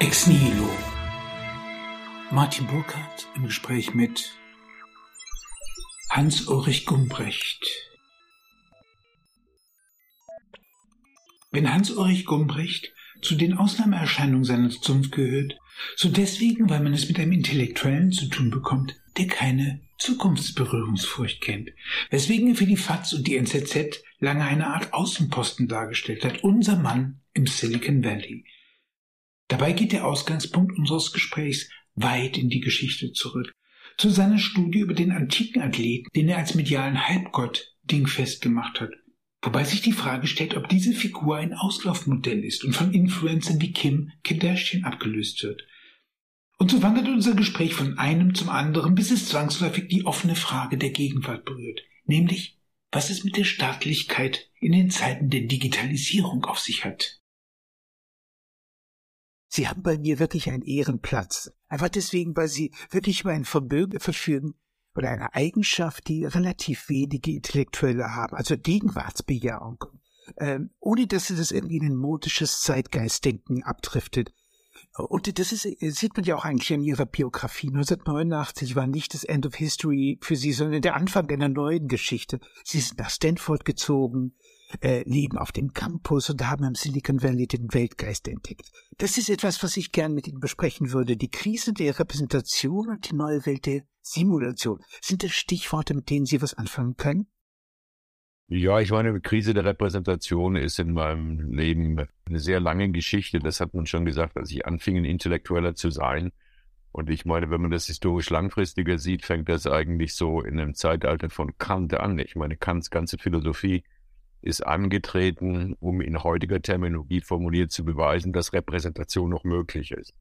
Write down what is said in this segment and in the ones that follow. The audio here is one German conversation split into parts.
Ex Nihilo. Martin Burkhardt im Gespräch mit Hans-Ulrich Gumbrecht. Wenn Hans-Ulrich Gumbrecht zu den Ausnahmeerscheinungen seiner Zunft gehört, so deswegen, weil man es mit einem Intellektuellen zu tun bekommt, der keine Zukunftsberührungsfurcht kennt, weswegen er für die FAZ und die NZZ lange eine Art Außenposten dargestellt hat, unser Mann im Silicon Valley. Dabei geht der Ausgangspunkt unseres Gesprächs weit in die Geschichte zurück, zu seiner Studie über den antiken Athleten, den er als medialen Halbgott dingfest gemacht hat. Wobei sich die Frage stellt, ob diese Figur ein Auslaufmodell ist und von Influencern wie Kim Kardashian abgelöst wird. Und so wandert unser Gespräch von einem zum anderen, bis es zwangsläufig die offene Frage der Gegenwart berührt, nämlich was es mit der Staatlichkeit in den Zeiten der Digitalisierung auf sich hat. Sie haben bei mir wirklich einen Ehrenplatz. Einfach deswegen, weil Sie wirklich über ein Vermögen verfügen oder eine Eigenschaft, die relativ wenige Intellektuelle haben, also Gegenwartsbejahung. Ähm, ohne dass Sie das irgendwie in ein modisches Zeitgeistdenken abdriftet. Und das ist, sieht man ja auch eigentlich in ihrer Biografie. 1989 war nicht das End of History für sie, sondern der Anfang einer neuen Geschichte. Sie sind nach Stanford gezogen, äh, leben auf dem Campus und haben im Silicon Valley den Weltgeist entdeckt. Das ist etwas, was ich gern mit Ihnen besprechen würde. Die Krise der Repräsentation und die neue Welt der Simulation. Sind das Stichworte, mit denen Sie was anfangen können? Ja, ich meine, Krise der Repräsentation ist in meinem Leben eine sehr lange Geschichte. Das hat man schon gesagt, als ich anfing, ein Intellektueller zu sein. Und ich meine, wenn man das historisch langfristiger sieht, fängt das eigentlich so in einem Zeitalter von Kant an. Ich meine, Kants ganze Philosophie ist angetreten, um in heutiger Terminologie formuliert zu beweisen, dass Repräsentation noch möglich ist.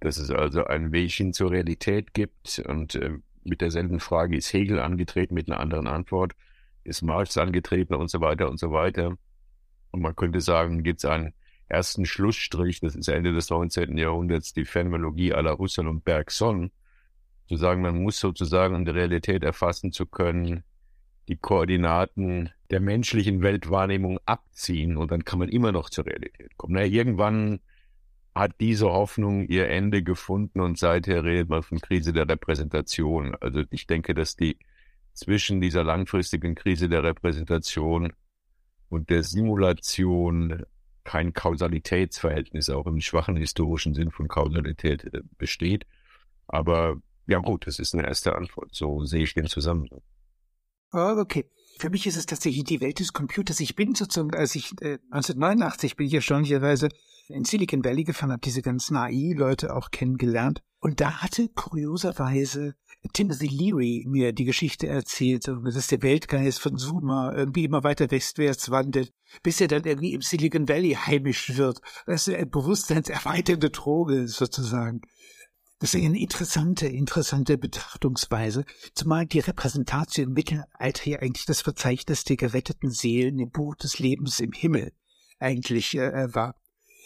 Dass es also einen Weg hin zur Realität gibt. Und äh, mit derselben Frage ist Hegel angetreten mit einer anderen Antwort ist Marx angetreten und so weiter und so weiter. Und man könnte sagen, gibt es einen ersten Schlussstrich, das ist Ende des 19. Jahrhunderts, die Phänomenologie à la Husserl und Bergson, zu sagen, man muss sozusagen, um die Realität erfassen zu können, die Koordinaten der menschlichen Weltwahrnehmung abziehen und dann kann man immer noch zur Realität kommen. Na, irgendwann hat diese Hoffnung ihr Ende gefunden und seither redet man von Krise der Repräsentation. Also ich denke, dass die zwischen dieser langfristigen Krise der Repräsentation und der Simulation kein Kausalitätsverhältnis, auch im schwachen historischen Sinn von Kausalität äh, besteht. Aber ja gut, das ist eine erste Antwort. So sehe ich den Zusammenhang. Oh, okay. Für mich ist es tatsächlich die Welt des Computers. Ich bin sozusagen, als ich äh, 1989 bin ich erstaunlicherweise in Silicon Valley gefahren, habe diese ganzen AI-Leute auch kennengelernt. Und da hatte kurioserweise Timothy Leary mir die Geschichte erzählt, dass der Weltgeist von Zuma irgendwie immer weiter westwärts wandelt, bis er dann irgendwie im Silicon Valley heimisch wird. Das ist eine bewusstseinserweiternde Droge sozusagen. Das ist eine interessante, interessante Betrachtungsweise, zumal die Repräsentation im Mittelalter ja eigentlich das Verzeichnis der geretteten Seelen im Buch des Lebens im Himmel eigentlich äh, war.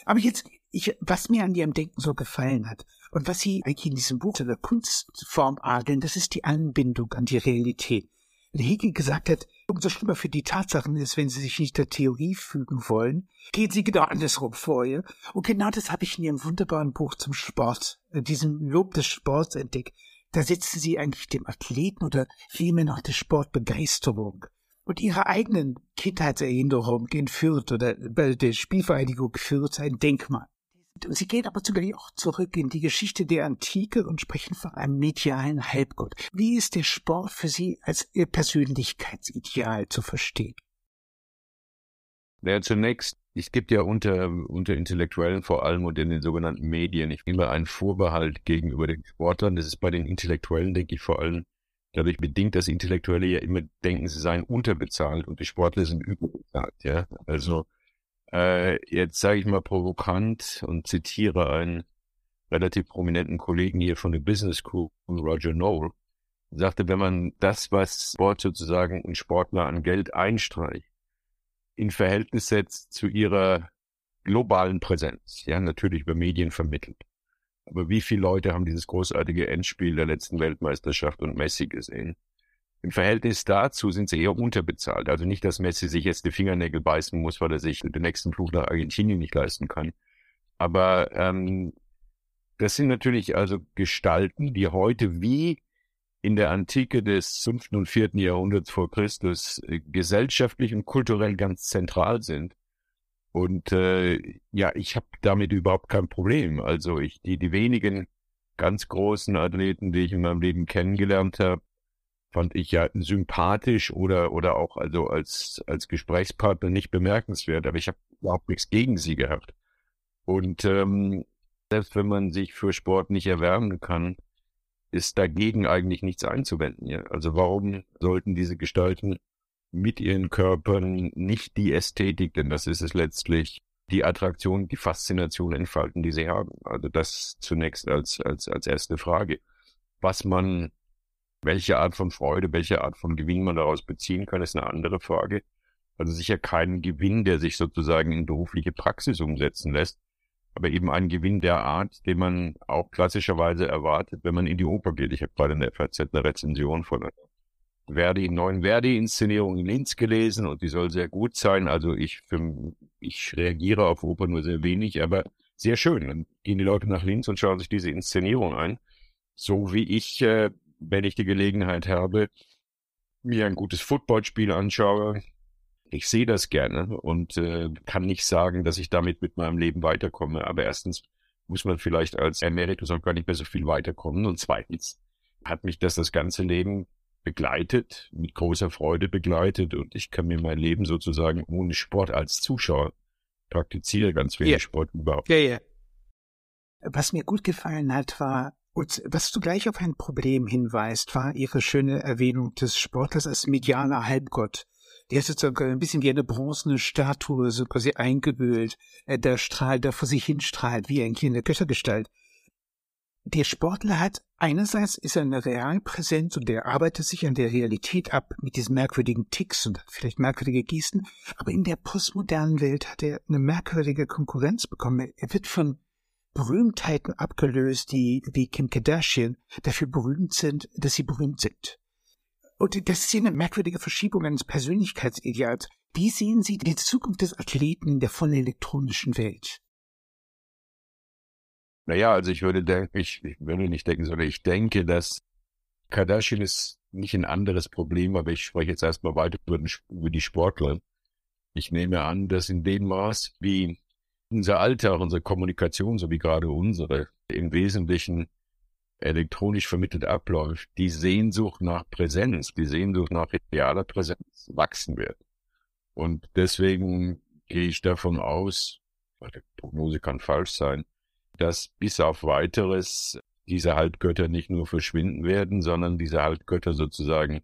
Aber jetzt, ich, was mir an ihrem Denken so gefallen hat und was sie eigentlich in diesem Buch der Kunstform adeln, das ist die Anbindung an die Realität. Wenn Hegel gesagt hat, umso schlimmer für die Tatsachen ist, wenn sie sich nicht der Theorie fügen wollen, gehen sie genau andersrum vor ihr. Und genau das habe ich in ihrem wunderbaren Buch zum Sport, äh, diesem Lob des Sports entdeckt. Da setzen sie eigentlich dem Athleten oder vielmehr noch der Sportbegeisterung und ihre eigenen Kindheitserinnerungen in Fürth oder bei der Spielvereinigung Fürth ein Denkmal. Sie gehen aber zugleich auch zurück in die Geschichte der Antike und sprechen von einem medialen Halbgott. Wie ist der Sport für Sie als Ihr Persönlichkeitsideal zu verstehen? Ja, zunächst, es gibt ja unter, unter Intellektuellen vor allem und in den sogenannten Medien immer einen Vorbehalt gegenüber den Sportlern. Das ist bei den Intellektuellen, denke ich, vor allem dadurch bedingt, dass Intellektuelle ja immer denken, sie seien unterbezahlt und die Sportler sind überbezahlt. Ja, also äh, jetzt sage ich mal provokant und zitiere einen relativ prominenten Kollegen hier von der Business School, Roger Noel, sagte, wenn man das, was Sport sozusagen ein Sportler an Geld einstreicht, in Verhältnis setzt zu ihrer globalen Präsenz, ja, natürlich über Medien vermittelt. Aber wie viele Leute haben dieses großartige Endspiel der letzten Weltmeisterschaft und Messi gesehen? Im Verhältnis dazu sind sie eher unterbezahlt. Also nicht, dass Messi sich jetzt die Fingernägel beißen muss, weil er sich den nächsten Flug nach Argentinien nicht leisten kann. Aber ähm, Das sind natürlich also Gestalten, die heute wie in der Antike des fünften und vierten Jahrhunderts vor Christus äh, gesellschaftlich und kulturell ganz zentral sind. Und äh, ja, ich habe damit überhaupt kein Problem. Also ich die die wenigen ganz großen Athleten, die ich in meinem Leben kennengelernt habe, fand ich ja sympathisch oder oder auch also als als Gesprächspartner nicht bemerkenswert. Aber ich habe überhaupt nichts gegen sie gehabt. Und ähm, selbst wenn man sich für Sport nicht erwärmen kann, ist dagegen eigentlich nichts einzuwenden. Ja? Also warum sollten diese Gestalten mit ihren Körpern nicht die Ästhetik, denn das ist es letztlich, die Attraktion, die Faszination entfalten, die sie haben. Also das zunächst als, als, als erste Frage. Was man, welche Art von Freude, welche Art von Gewinn man daraus beziehen kann, ist eine andere Frage. Also sicher keinen Gewinn, der sich sozusagen in berufliche Praxis umsetzen lässt, aber eben ein Gewinn der Art, den man auch klassischerweise erwartet, wenn man in die Oper geht. Ich habe gerade in der FAZ eine Rezension von einer Verdi, neuen Verdi-Inszenierung in Linz gelesen und die soll sehr gut sein. Also ich, für, ich reagiere auf Oper nur sehr wenig, aber sehr schön. Dann gehen die Leute nach Linz und schauen sich diese Inszenierung ein. So wie ich, äh, wenn ich die Gelegenheit habe, mir ein gutes Footballspiel anschaue, ich sehe das gerne und äh, kann nicht sagen, dass ich damit mit meinem Leben weiterkomme. Aber erstens muss man vielleicht als Emeritus auch gar nicht mehr so viel weiterkommen. Und zweitens hat mich das das ganze Leben begleitet, mit großer Freude begleitet. Und ich kann mir mein Leben sozusagen ohne Sport als Zuschauer praktiziere ganz wenig yeah. Sport überhaupt. Ja, ja. Was mir gut gefallen hat, war, und was du gleich auf ein Problem hinweist, war ihre schöne Erwähnung des Sportlers als medialer Halbgott. Der ist sozusagen ein bisschen wie eine bronzene Statue, so quasi eingehüllt. Äh, der strahlt, der vor sich hinstrahlt, wie ein kleiner Göttergestalt. Der Sportler hat einerseits ist er eine Realpräsenz und der arbeitet sich an der Realität ab mit diesen merkwürdigen Ticks und vielleicht merkwürdige Gesten, aber in der postmodernen Welt hat er eine merkwürdige Konkurrenz bekommen. Er wird von Berühmtheiten abgelöst, die wie Kim Kardashian dafür berühmt sind, dass sie berühmt sind. Und das ist eine merkwürdige Verschiebung eines Persönlichkeitsideals. Wie sehen Sie die Zukunft des Athleten in der vollen elektronischen Welt? Naja, also ich würde denken, ich, ich würde nicht denken, sondern ich denke, dass Kardashian ist nicht ein anderes Problem, aber ich spreche jetzt erstmal weiter über die Sportler. Ich nehme an, dass in dem Maß, wie unser Alltag, unsere Kommunikation, so wie gerade unsere, im Wesentlichen elektronisch vermittelt abläuft, die Sehnsucht nach Präsenz, die Sehnsucht nach realer Präsenz wachsen wird. Und deswegen gehe ich davon aus, die Prognose kann falsch sein, dass bis auf weiteres diese Halbgötter nicht nur verschwinden werden, sondern diese Halbgötter sozusagen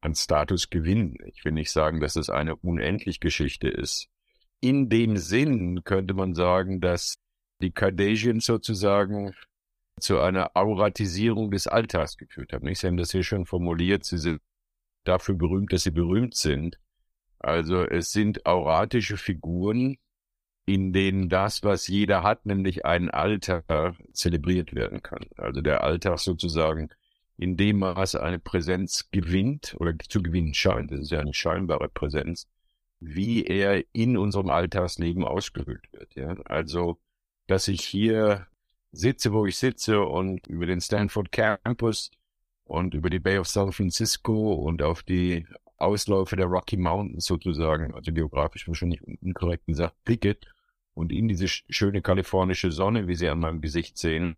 an Status gewinnen. Ich will nicht sagen, dass es eine unendlich Geschichte ist. In dem Sinn könnte man sagen, dass die Kardashians sozusagen zu einer Auratisierung des Alltags geführt haben. Sie haben das hier schon formuliert, sie sind dafür berühmt, dass sie berühmt sind. Also es sind auratische Figuren, in denen das, was jeder hat, nämlich ein Alltag, zelebriert werden kann. Also der Alltag sozusagen in dem Maß eine Präsenz gewinnt oder zu gewinnen scheint, das ist ja eine scheinbare Präsenz, wie er in unserem Alltagsleben ausgehöhlt wird. Ja? Also, dass ich hier sitze, wo ich sitze und über den Stanford Campus und über die Bay of San Francisco und auf die Ausläufe der Rocky Mountains sozusagen, also geografisch wahrscheinlich inkorrekt gesagt, blicke und in diese schöne kalifornische Sonne, wie Sie an meinem Gesicht sehen,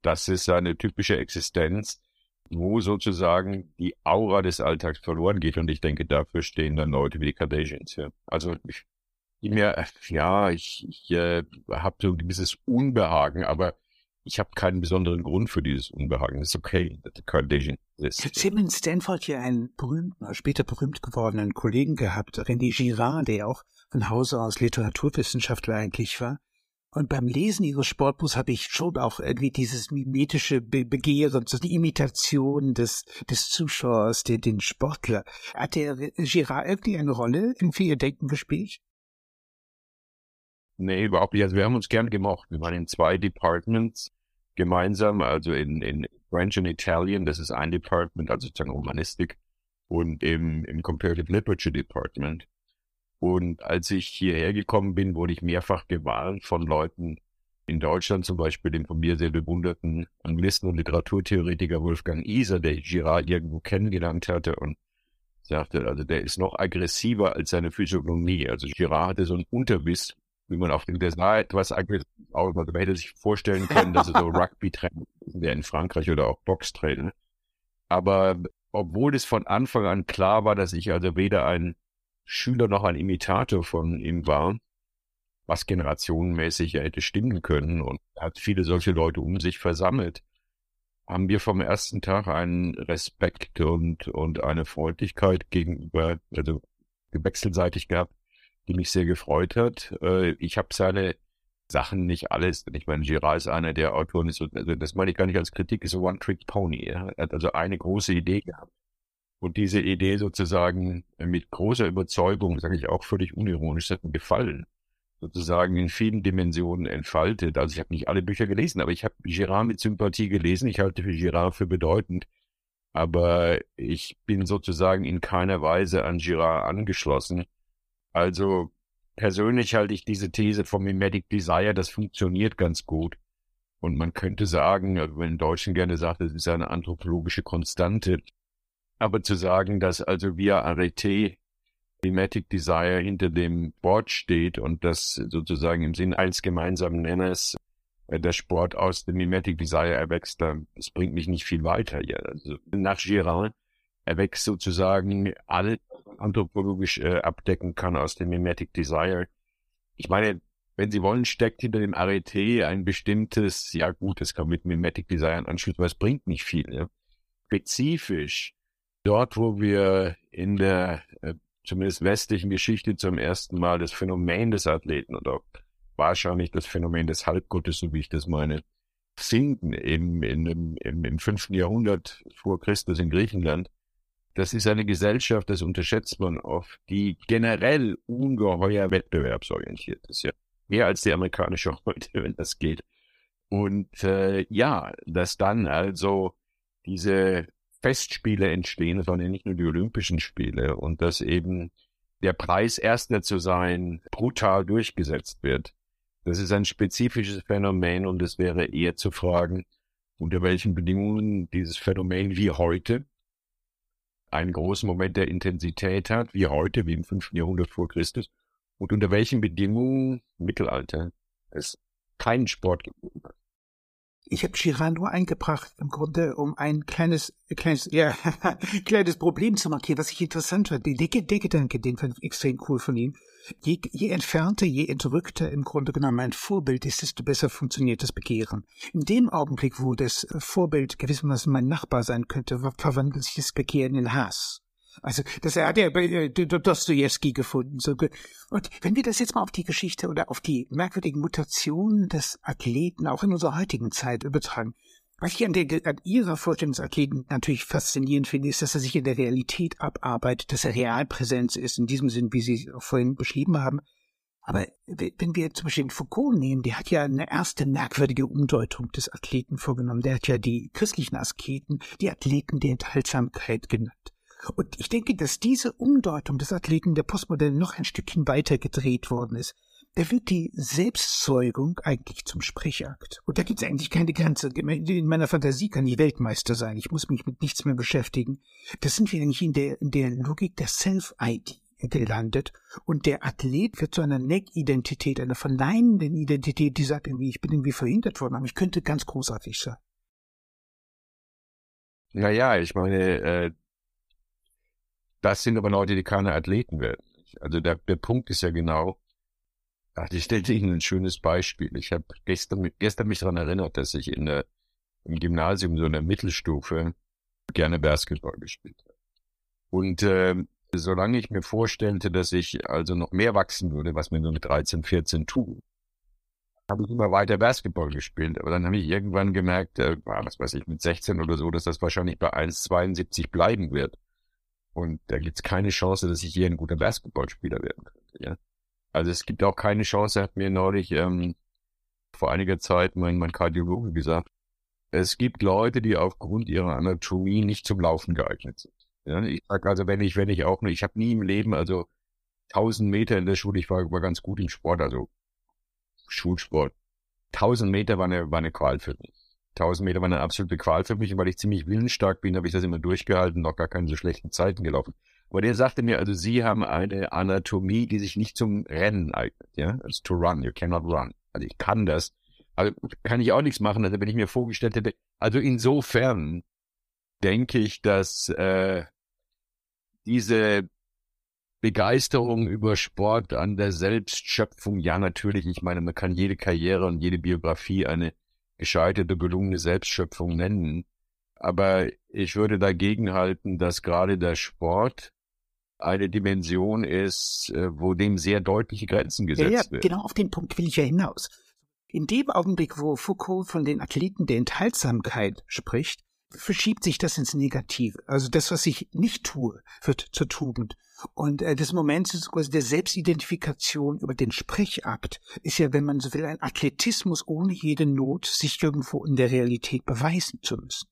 das ist eine typische Existenz, wo sozusagen die Aura des Alltags verloren geht. Und ich denke, dafür stehen dann Leute wie die Kardashians. Ja. Also ich mir, ja, ich, ich äh, habe so ein gewisses Unbehagen, aber ich habe keinen besonderen Grund für dieses Unbehagen. Das ist okay. The Kardashian ist. Sie haben in Stanford hier einen berühmten, später berühmt gewordenen Kollegen gehabt, René Girard, der auch von Hause aus Literaturwissenschaftler eigentlich war. Und beim Lesen ihres Sportbuchs habe ich schon auch irgendwie dieses mimetische Be Begehren, so die Imitation des, des Zuschauers, den, den Sportler. Hat der Girard irgendwie eine Rolle für ihr Denken gespielt? Nee, überhaupt nicht. Also wir haben uns gern gemocht. Wir waren in zwei Departments gemeinsam, also in, in French und Italian, das ist ein Department, also sozusagen Romanistik, und im, im Comparative Literature Department. Und als ich hierher gekommen bin, wurde ich mehrfach gewarnt von Leuten, in Deutschland zum Beispiel den von mir sehr bewunderten Anglisten und Literaturtheoretiker Wolfgang Iser, der Girard irgendwo kennengelernt hatte und sagte, also der ist noch aggressiver als seine Physiognomie. Also Girard hatte so einen Unterbiss, wie man auf dem, der sah etwas aggressiv aus. Also man hätte sich vorstellen können, dass er so Rugby-Trainer der in Frankreich oder auch Boxtrainer. Aber obwohl es von Anfang an klar war, dass ich also weder ein Schüler noch ein Imitator von ihm war, was generationenmäßig ja hätte stimmen können und hat viele solche Leute um sich versammelt, haben wir vom ersten Tag einen Respekt und, und eine Freundlichkeit gegenüber, also wechselseitig gehabt, die mich sehr gefreut hat. Äh, ich habe seine Sachen nicht alles, ich meine, Girard ist einer der Autoren, also das meine ich gar nicht als Kritik, ist so One-Trick-Pony. Er hat also eine große Idee gehabt. Und diese Idee sozusagen mit großer Überzeugung, sage ich auch völlig unironisch, hat mir gefallen sozusagen in vielen Dimensionen entfaltet. Also ich habe nicht alle Bücher gelesen, aber ich habe Girard mit Sympathie gelesen. Ich halte für Girard für bedeutend. Aber ich bin sozusagen in keiner Weise an Girard angeschlossen. Also persönlich halte ich diese These vom Mimetic Desire, das funktioniert ganz gut. Und man könnte sagen, wenn Deutschen gerne sagt, es ist eine anthropologische Konstante. Aber zu sagen, dass also wir Arete Thematic Desire hinter dem Sport steht und das sozusagen im Sinn eines gemeinsamen Nenners äh, der Sport aus dem Mimetic Desire erwächst, das bringt mich nicht viel weiter hier. Also nach Girard erwächst sozusagen alle anthropologisch äh, abdecken kann aus dem Mimetic Desire. Ich meine, wenn Sie wollen, steckt hinter dem Arete ein bestimmtes, ja gut, es kann mit Mimetic Desire anschließen, aber es bringt nicht viel. Ja. Spezifisch dort, wo wir in der äh, zumindest westlichen Geschichte zum ersten Mal das Phänomen des Athleten oder wahrscheinlich das Phänomen des Halbgottes, so wie ich das meine, finden im, im, im, im fünften Jahrhundert vor Christus in Griechenland. Das ist eine Gesellschaft, das unterschätzt man oft, die generell ungeheuer wettbewerbsorientiert ist. Ja. Mehr als die amerikanische heute, wenn das geht. Und äh, ja, dass dann also diese Festspiele entstehen, sondern nicht nur die Olympischen Spiele und dass eben der Preis Erster zu sein brutal durchgesetzt wird. Das ist ein spezifisches Phänomen und es wäre eher zu fragen, unter welchen Bedingungen dieses Phänomen wie heute einen großen Moment der Intensität hat, wie heute, wie im fünften Jahrhundert vor Christus, und unter welchen Bedingungen Mittelalter es keinen Sport hat. Ich habe Girard nur eingebracht, im Grunde, um ein kleines, kleines, ja, kleines Problem zu markieren, was ich interessant fand. Der, der Gedanke, den fand ich extrem cool von ihm. Je, je entfernter, je entrückter im Grunde genommen ein Vorbild ist, desto besser funktioniert das Begehren. In dem Augenblick, wo das Vorbild gewissermaßen mein Nachbar sein könnte, verwandelt sich das Begehren in Hass. Also das hat er bei Dostoevsky gefunden. So Und wenn wir das jetzt mal auf die Geschichte oder auf die merkwürdigen Mutationen des Athleten auch in unserer heutigen Zeit übertragen, was ich an, der, an Ihrer Vorstellung des Athleten natürlich faszinierend finde, ist, dass er sich in der Realität abarbeitet, dass er Realpräsenz ist, in diesem Sinn, wie Sie es auch vorhin beschrieben haben. Aber wenn wir zum Beispiel Foucault nehmen, der hat ja eine erste merkwürdige Umdeutung des Athleten vorgenommen. Der hat ja die christlichen Asketen, die Athleten der Enthaltsamkeit genannt. Und ich denke, dass diese Umdeutung des Athleten der Postmoderne noch ein Stückchen weiter gedreht worden ist. Da wird die Selbstzeugung eigentlich zum Sprechakt. Und da gibt es eigentlich keine Grenze. In meiner Fantasie kann ich Weltmeister sein. Ich muss mich mit nichts mehr beschäftigen. Das sind wir eigentlich in der, in der Logik der Self-ID gelandet. Und der Athlet wird zu einer Neck-Identität, einer verneinenden Identität, die sagt irgendwie, ich bin irgendwie verhindert worden, aber ich könnte ganz großartig sein. Naja, ich meine, äh, das sind aber Leute, die keine Athleten werden. Also der, der Punkt ist ja genau, ach, ich stellte Ihnen ein schönes Beispiel. Ich habe gestern, gestern mich daran erinnert, dass ich in der, im Gymnasium, so in der Mittelstufe, gerne Basketball gespielt habe. Und äh, solange ich mir vorstellte, dass ich also noch mehr wachsen würde, was mir nur mit 13, 14 tue, habe ich immer weiter Basketball gespielt. Aber dann habe ich irgendwann gemerkt, äh, was weiß ich, mit 16 oder so, dass das wahrscheinlich bei 1,72 bleiben wird. Und da gibt es keine Chance, dass ich hier ein guter Basketballspieler werden könnte. Ja? Also es gibt auch keine Chance, hat mir neulich ähm, vor einiger Zeit mein, mein Kardiologe gesagt, es gibt Leute, die aufgrund ihrer Anatomie nicht zum Laufen geeignet sind. Ja, ich sag also, wenn ich, wenn ich auch, ich habe nie im Leben, also 1000 Meter in der Schule, ich war, war ganz gut im Sport, also Schulsport, 1000 Meter war eine, war eine Qual für mich. 1000 Meter war eine absolute Qual für mich und weil ich ziemlich willensstark bin, habe ich das immer durchgehalten, noch gar keine so schlechten Zeiten gelaufen. Aber der sagte mir, also Sie haben eine Anatomie, die sich nicht zum Rennen eignet, ja, also to run, you cannot run. Also ich kann das, aber kann ich auch nichts machen, also wenn ich mir vorgestellt hätte, also insofern denke ich, dass äh, diese Begeisterung über Sport an der Selbstschöpfung, ja natürlich, ich meine, man kann jede Karriere und jede Biografie eine gescheiterte, gelungene Selbstschöpfung nennen. Aber ich würde dagegen halten, dass gerade der Sport eine Dimension ist, äh, wo dem sehr deutliche Grenzen gesetzt ja, ja, werden. Genau auf den Punkt will ich ja hinaus. In dem Augenblick, wo Foucault von den Athleten der Enthaltsamkeit spricht, verschiebt sich das ins Negative. Also das, was ich nicht tue, wird zur Tugend. Und äh, das Moment quasi der Selbstidentifikation über den Sprechakt ist ja, wenn man so will, ein Athletismus ohne jede Not, sich irgendwo in der Realität beweisen zu müssen.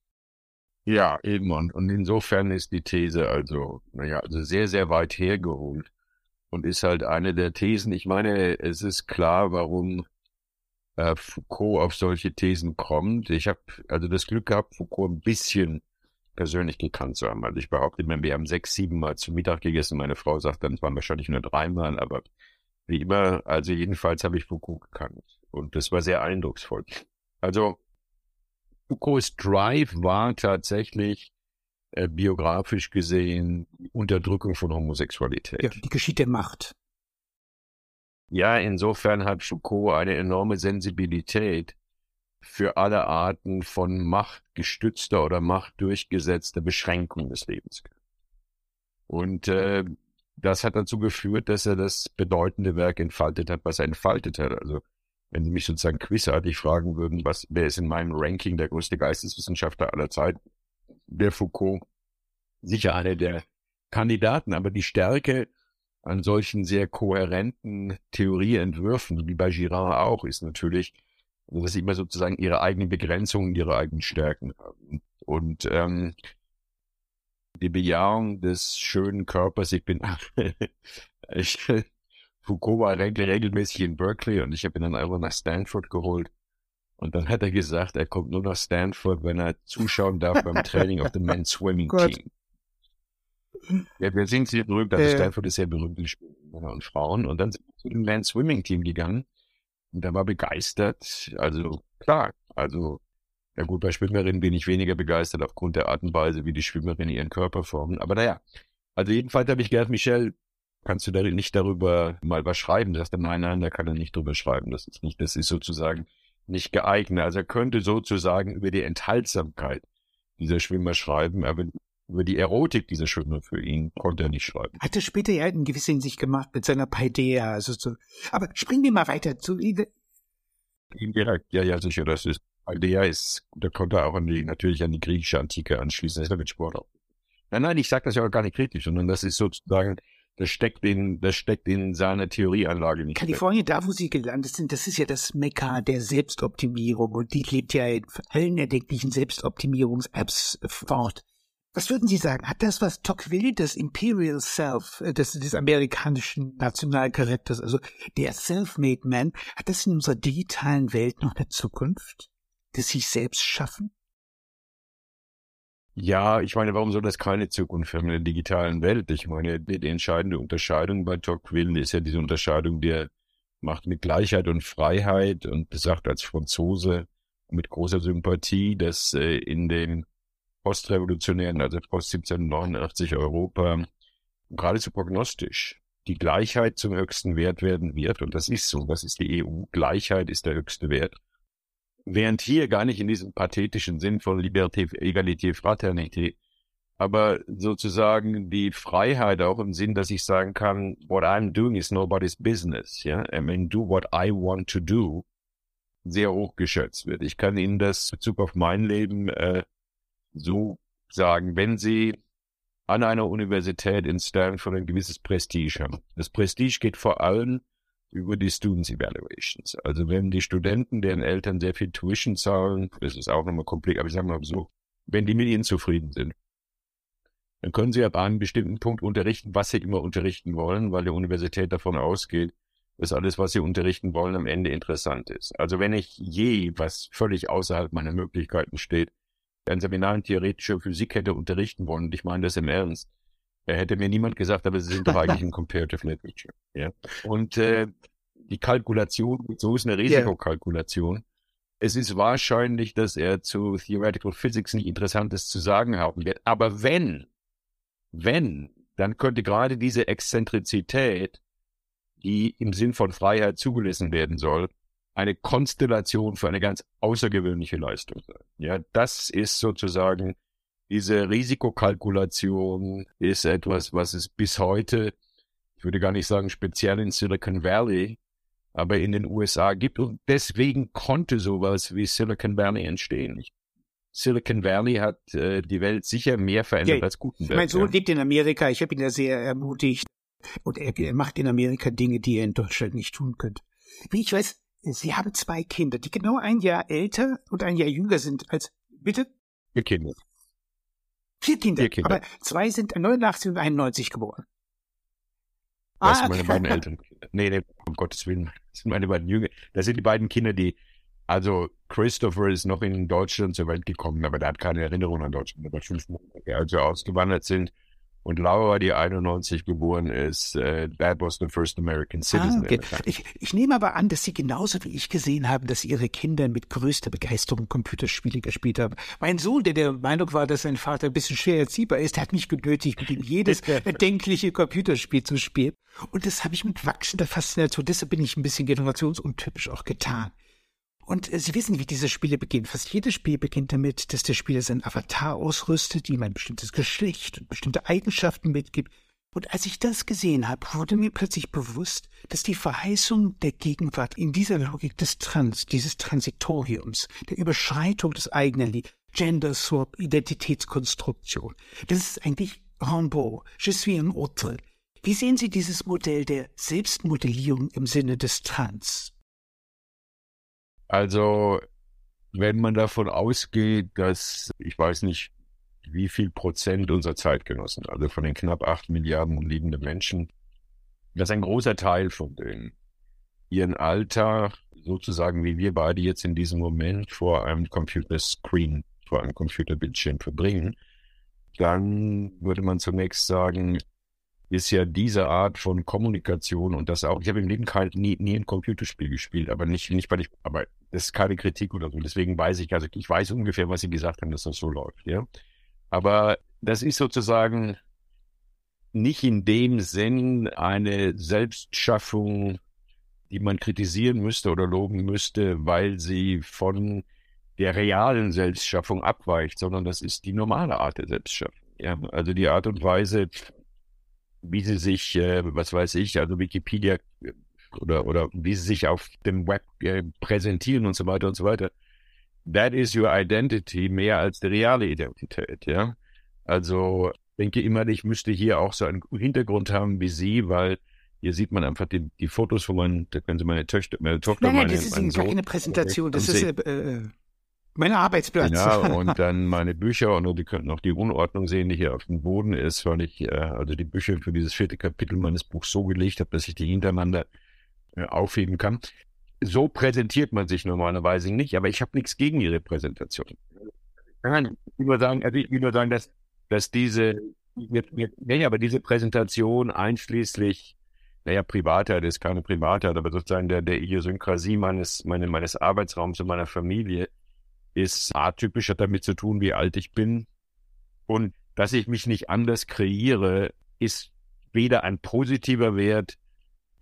Ja, eben. Und, und insofern ist die These also, naja, also sehr, sehr weit hergeholt und ist halt eine der Thesen. Ich meine, es ist klar, warum äh, Foucault auf solche Thesen kommt. Ich habe also das Glück gehabt, Foucault ein bisschen persönlich gekannt zu haben. Also ich behaupte immer, wir haben sechs, sieben Mal zu Mittag gegessen. Meine Frau sagt dann, es waren wahrscheinlich nur dreimal, aber wie immer, also jedenfalls habe ich Foucault gekannt. Und das war sehr eindrucksvoll. Also Foucaults Drive war tatsächlich äh, biografisch gesehen Unterdrückung von Homosexualität. Ja, die geschieht der Macht. Ja, insofern hat Foucault eine enorme Sensibilität für alle Arten von machtgestützter oder machtdurchgesetzter Beschränkung des Lebens. Und äh, das hat dazu geführt, dass er das bedeutende Werk entfaltet hat, was er entfaltet hat. Also wenn Sie mich sozusagen quizartig fragen würden, was, wer ist in meinem Ranking der größte Geisteswissenschaftler aller Zeit, der Foucault sicher einer der Kandidaten, aber die Stärke an solchen sehr kohärenten Theorieentwürfen, wie bei Girard auch, ist natürlich, dass sie immer sozusagen ihre eigenen Begrenzungen, ihre eigenen Stärken haben. Und ähm, die Bejahung des schönen Körpers, ich bin, ich, Foucault war regelmäßig in Berkeley und ich habe ihn dann einfach nach Stanford geholt. Und dann hat er gesagt, er kommt nur nach Stanford, wenn er zuschauen darf beim Training of the Men's Swimming Team. Ja, wir sind sehr berühmt, also äh. Stanford ist sehr berühmt in Männer und Frauen. Und dann sind wir zu dem Men's Swimming Team gegangen. Und er war begeistert. Also klar, also ja gut, bei Schwimmerinnen bin ich weniger begeistert aufgrund der Art und Weise, wie die Schwimmerinnen ihren Körper formen. Aber naja, also jedenfalls habe ich gedacht, Michel, kannst du da nicht darüber mal was schreiben? Da sagte, nein, nein, da kann er nicht drüber schreiben. Das ist nicht, das ist sozusagen nicht geeignet. Also er könnte sozusagen über die Enthaltsamkeit dieser Schwimmer schreiben, aber über die Erotik dieser Schwimmer für ihn konnte er nicht schreiben. Hat er später ja in gewisser Hinsicht gemacht mit seiner Paideia, also so. Aber springen wir mal weiter zu Indirekt, ja, ja, sicher, das ist, Paideia ist, da konnte er auch an die, natürlich an die griechische Antike anschließen, das ist mit Sport auch. Nein, nein, ich sage das ja auch gar nicht kritisch, sondern das ist sozusagen, das steckt in, das steckt in seiner Theorieanlage nicht. Kalifornien, da wo sie gelandet sind, das ist ja das Mekka der Selbstoptimierung und die lebt ja in allen erdenklichen Selbstoptimierungs-Apps fort. Was würden Sie sagen? Hat das, was Tocqueville, das Imperial Self, äh, des, des amerikanischen Nationalcharakters, also der Self-Made Man, hat das in unserer digitalen Welt noch eine Zukunft? Das sich selbst schaffen? Ja, ich meine, warum soll das keine Zukunft haben in der digitalen Welt? Ich meine, die, die entscheidende Unterscheidung bei Tocqueville ist ja diese Unterscheidung, der macht mit Gleichheit und Freiheit und besagt als Franzose mit großer Sympathie, dass äh, in den postrevolutionären, also post 1789 Europa, geradezu prognostisch die Gleichheit zum höchsten Wert werden wird. Und das ist so. Das ist die EU. Gleichheit ist der höchste Wert. Während hier gar nicht in diesem pathetischen Sinn von Liberté, Egalité, Fraternité, aber sozusagen die Freiheit auch im Sinn, dass ich sagen kann, what I'm doing is nobody's business, ja, I mean, do what I want to do, sehr hoch geschätzt wird. Ich kann Ihnen das in Bezug auf mein Leben äh, so sagen, wenn Sie an einer Universität in Stanford ein gewisses Prestige haben. Das Prestige geht vor allem über die Students Evaluations. Also wenn die Studenten, deren Eltern sehr viel Tuition zahlen, das ist auch nochmal kompliziert, aber ich sage mal so, wenn die mit ihnen zufrieden sind, dann können sie ab einem bestimmten Punkt unterrichten, was sie immer unterrichten wollen, weil die Universität davon ausgeht, dass alles, was sie unterrichten wollen, am Ende interessant ist. Also wenn ich je, was völlig außerhalb meiner Möglichkeiten steht, ein Seminar in theoretischer Physik hätte unterrichten wollen, und ich meine das im Ernst, er hätte mir niemand gesagt, aber sie sind doch eigentlich in Comparative Literature. Ja? Und äh, die Kalkulation, so ist eine Risikokalkulation. Yeah. Es ist wahrscheinlich, dass er zu Theoretical Physics nicht Interessantes zu sagen haben wird. Aber wenn, wenn, dann könnte gerade diese Exzentrizität, die im Sinn von Freiheit zugelassen werden soll, eine Konstellation für eine ganz außergewöhnliche Leistung sein. Ja, das ist sozusagen diese Risikokalkulation ist etwas, was es bis heute, ich würde gar nicht sagen speziell in Silicon Valley, aber in den USA gibt. Und deswegen konnte sowas wie Silicon Valley entstehen. Silicon Valley hat äh, die Welt sicher mehr verändert ja, als Gutenberg. Mein Sohn ja. lebt in Amerika. Ich habe ihn da sehr ermutigt. Und er, er macht in Amerika Dinge, die er in Deutschland nicht tun könnte. Wie ich weiß, Sie haben zwei Kinder, die genau ein Jahr älter und ein Jahr jünger sind als, bitte? Vier Kinder. Vier Kinder. Vier Kinder. Aber zwei sind 89 und 91 geboren. Das ah, sind meine beiden Eltern. Nee, nee, um Gottes Willen. Das sind meine beiden Jünger. Das sind die beiden Kinder, die, also Christopher ist noch in Deutschland zur Welt gekommen, aber der hat keine Erinnerung an Deutschland. Aber fünf Monate, als wir ausgewandert sind, und Laura, die 91 geboren ist, äh, that was the first American ah, citizen. Ah, okay. ich, ich nehme aber an, dass Sie genauso wie ich gesehen haben, dass Ihre Kinder mit größter Begeisterung Computerspiele gespielt haben. Mein Sohn, der der Meinung war, dass sein Vater ein bisschen schwer erziehbar ist, hat mich genötigt, mit ihm jedes erdenkliche Computerspiel zu spielen. Und das habe ich mit wachsender Faszination, deshalb bin ich ein bisschen generationsuntypisch auch getan. Und äh, Sie wissen, wie diese Spiele beginnen. Fast jedes Spiel beginnt damit, dass der Spieler seinen Avatar ausrüstet, ihm ein bestimmtes Geschlecht und bestimmte Eigenschaften mitgibt. Und als ich das gesehen habe, wurde mir plötzlich bewusst, dass die Verheißung der Gegenwart in dieser Logik des Trans, dieses Transitoriums, der Überschreitung des eigenen Gender Swap, Identitätskonstruktion, das ist eigentlich Rambo, Je suis un autre. Wie sehen Sie dieses Modell der Selbstmodellierung im Sinne des Trans? Also, wenn man davon ausgeht, dass, ich weiß nicht, wie viel Prozent unserer Zeitgenossen, also von den knapp acht Milliarden liegenden Menschen, dass ein großer Teil von denen ihren Alltag sozusagen wie wir beide jetzt in diesem Moment vor einem Computerscreen, vor einem Computerbildschirm verbringen, dann würde man zunächst sagen, ist ja diese Art von Kommunikation und das auch, ich habe im Leben kein, nie, nie ein Computerspiel gespielt, aber nicht, nicht weil ich, aber das ist keine Kritik oder so. Deswegen weiß ich, also ich weiß ungefähr, was Sie gesagt haben, dass das so läuft, ja. Aber das ist sozusagen nicht in dem Sinn eine Selbstschaffung, die man kritisieren müsste oder loben müsste, weil sie von der realen Selbstschaffung abweicht, sondern das ist die normale Art der Selbstschaffung. Ja, also die Art und Weise, wie sie sich, äh, was weiß ich, also Wikipedia äh, oder, oder wie sie sich auf dem Web äh, präsentieren und so weiter und so weiter. That is your identity mehr als die reale Identität, ja. Also denke immer, ich müsste hier auch so einen Hintergrund haben wie Sie, weil hier sieht man einfach die, die Fotos von meinen, da können Sie meine Töchter, meine Tochter, nein, nein, meine, das ist gar keine Präsentation, das ist äh mein Arbeitsplatz. Ja, und dann meine Bücher und die könnten auch die Unordnung sehen, die hier auf dem Boden ist, weil ich äh, also die Bücher für dieses vierte Kapitel meines Buchs so gelegt habe, dass ich die hintereinander äh, aufheben kann. So präsentiert man sich normalerweise nicht, aber ich habe nichts gegen ihre Präsentation. Nein, ich will nur sagen, also ich will nur sagen, dass, dass diese, ja, aber diese Präsentation einschließlich, naja, Privatheit ist keine Privatheit, aber sozusagen der, der Idiosynkrasie meines, meine, meines Arbeitsraums und meiner Familie, ist atypisch, hat damit zu tun, wie alt ich bin. Und dass ich mich nicht anders kreiere, ist weder ein positiver Wert,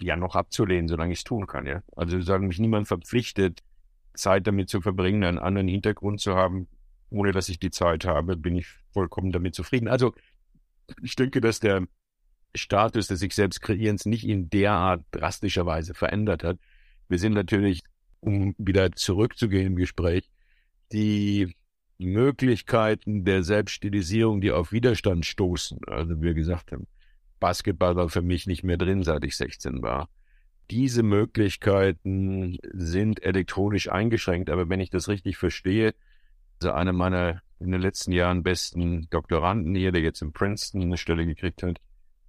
ja, noch abzulehnen, solange ich es tun kann, ja. Also sagen mich niemand verpflichtet, Zeit damit zu verbringen, einen anderen Hintergrund zu haben. Ohne dass ich die Zeit habe, bin ich vollkommen damit zufrieden. Also ich denke, dass der Status des sich selbst Kreierens nicht in der Art drastischer Weise verändert hat. Wir sind natürlich, um wieder zurückzugehen im Gespräch, die Möglichkeiten der Selbststilisierung, die auf Widerstand stoßen. Also wie wir gesagt haben, Basketball war für mich nicht mehr drin, seit ich 16 war. Diese Möglichkeiten sind elektronisch eingeschränkt, aber wenn ich das richtig verstehe, also einer meiner in den letzten Jahren besten Doktoranden hier, der jetzt in Princeton eine Stelle gekriegt hat,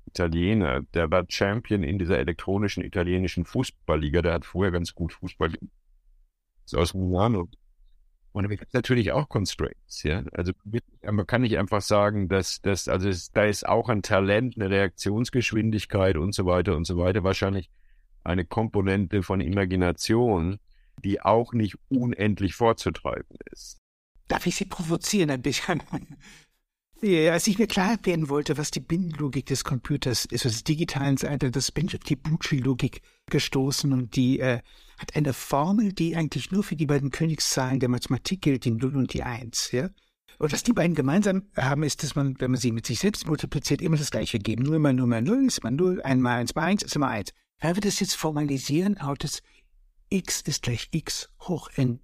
Italiener, der war Champion in dieser elektronischen italienischen Fußballliga, der hat vorher ganz gut Fußball ist aus Milano. Und da gibt natürlich auch Constraints, ja. Also man kann nicht einfach sagen, dass das, also es, da ist auch ein Talent, eine Reaktionsgeschwindigkeit und so weiter und so weiter, wahrscheinlich eine Komponente von Imagination, die auch nicht unendlich vorzutreiben ist. Darf ich Sie provozieren ein bisschen? Ja, als ich mir klar werden wollte, was die Binnenlogik des Computers ist, also des digitalen das bin ich auf die Bucci-Logik gestoßen und die äh, hat eine Formel, die eigentlich nur für die beiden Königszahlen der Mathematik gilt, die 0 und die 1, ja? Und was die beiden gemeinsam haben, ist, dass man, wenn man sie mit sich selbst multipliziert, immer das gleiche geben. 0 mal 0 mal 0 ist immer 0, 1 mal 1 mal 1 ist immer 1. Wenn wir das jetzt formalisieren, haut es x ist gleich x hoch n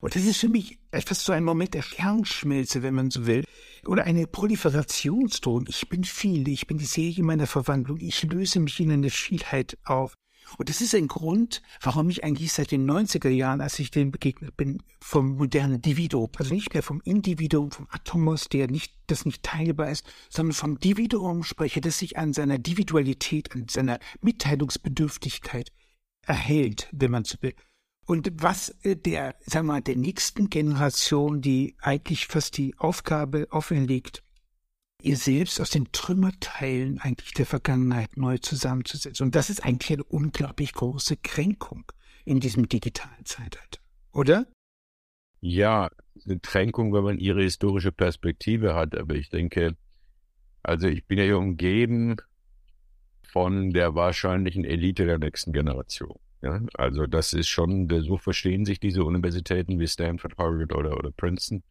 und das ist für mich etwas so ein Moment der Kernschmelze, wenn man so will, oder eine Proliferationston. Ich bin viel, ich bin die Serie meiner Verwandlung, ich löse mich in eine Vielheit auf. Und das ist ein Grund, warum ich eigentlich seit den 90er Jahren, als ich dem begegnet bin, vom modernen Individuum, also nicht mehr vom Individuum, vom Atomos, der nicht, das nicht teilbar ist, sondern vom Individuum spreche, das sich an seiner Individualität, an seiner Mitteilungsbedürftigkeit erhält, wenn man so will. Und was äh, der, sagen wir mal, der nächsten Generation, die eigentlich fast die Aufgabe auferlegt, ihr selbst aus den Trümmerteilen eigentlich der Vergangenheit neu zusammenzusetzen. Und das ist eigentlich eine unglaublich große Kränkung in diesem digitalen Zeitalter, oder? Ja, eine Kränkung, wenn man ihre historische Perspektive hat. Aber ich denke, also ich bin ja hier umgeben von der wahrscheinlichen Elite der nächsten Generation. Ja, also das ist schon, so verstehen sich diese Universitäten wie Stanford, Harvard oder, oder Princeton.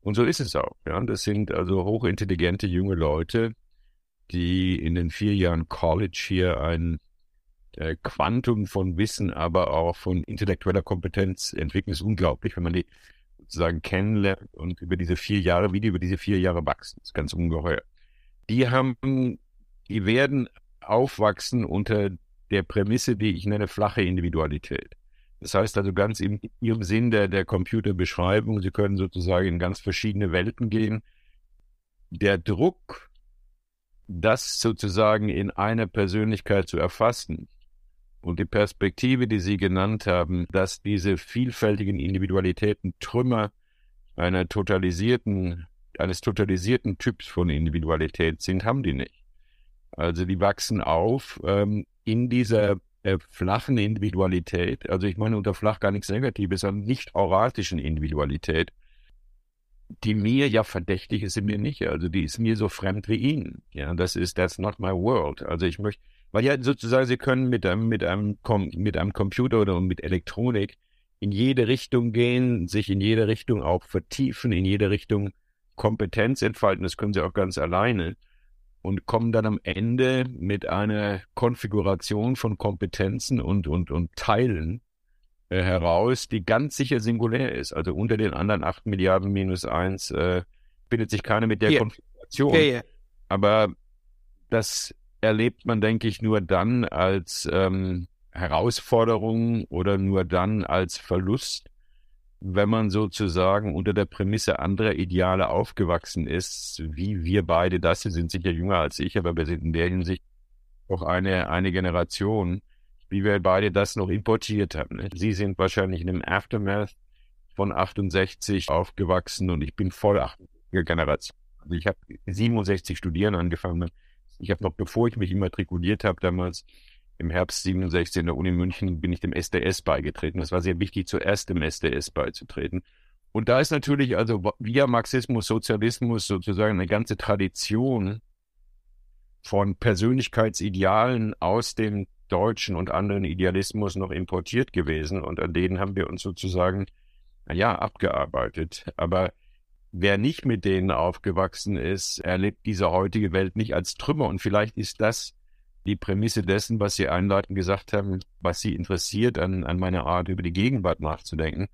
Und so ist es auch. Ja, das sind also hochintelligente junge Leute, die in den vier Jahren College hier ein äh, Quantum von Wissen, aber auch von intellektueller Kompetenz entwickeln. Das ist unglaublich, wenn man die sozusagen kennenlernt und über diese vier Jahre, wie die über diese vier Jahre wachsen. Das ist ganz ungeheuer. Die haben, die werden aufwachsen unter der Prämisse, die ich nenne flache Individualität. Das heißt also ganz im, im Sinn der, der Computerbeschreibung, Sie können sozusagen in ganz verschiedene Welten gehen. Der Druck, das sozusagen in einer Persönlichkeit zu erfassen und die Perspektive, die Sie genannt haben, dass diese vielfältigen Individualitäten Trümmer einer totalisierten, eines totalisierten Typs von Individualität sind, haben die nicht. Also die wachsen auf ähm, in dieser äh, flachen Individualität, also ich meine unter flach gar nichts Negatives, sondern nicht auratischen Individualität, die mir ja verdächtig ist, in mir nicht. Also die ist mir so fremd wie Ihnen. Ja, das ist, that's not my world. Also ich möchte, weil ja sozusagen Sie können mit einem, mit einem, mit einem Computer oder mit Elektronik in jede Richtung gehen, sich in jede Richtung auch vertiefen, in jede Richtung Kompetenz entfalten. Das können Sie auch ganz alleine und kommen dann am Ende mit einer Konfiguration von Kompetenzen und, und, und Teilen äh, heraus, die ganz sicher singulär ist. Also unter den anderen 8 Milliarden minus 1 äh, findet sich keine mit der yeah. Konfiguration. Yeah, yeah. Aber das erlebt man, denke ich, nur dann als ähm, Herausforderung oder nur dann als Verlust, wenn man sozusagen unter der Prämisse anderer Ideale aufgewachsen ist, wie wir beide das, Sie sind sicher jünger als ich, aber wir sind in der Hinsicht auch eine, eine Generation, wie wir beide das noch importiert haben. Ne? Sie sind wahrscheinlich in dem Aftermath von 68 aufgewachsen und ich bin voll 80er Generation. Also ich habe 67 studieren angefangen. Ich habe noch, bevor ich mich immatrikuliert habe, damals im Herbst 67 in der Uni München bin ich dem SDS beigetreten. Das war sehr wichtig, zuerst dem SDS beizutreten. Und da ist natürlich also via Marxismus, Sozialismus sozusagen eine ganze Tradition von Persönlichkeitsidealen aus dem deutschen und anderen Idealismus noch importiert gewesen und an denen haben wir uns sozusagen, ja, abgearbeitet. Aber wer nicht mit denen aufgewachsen ist, erlebt diese heutige Welt nicht als Trümmer und vielleicht ist das die Prämisse dessen, was Sie einleitend gesagt haben, was Sie interessiert an, an meiner Art, über die Gegenwart nachzudenken.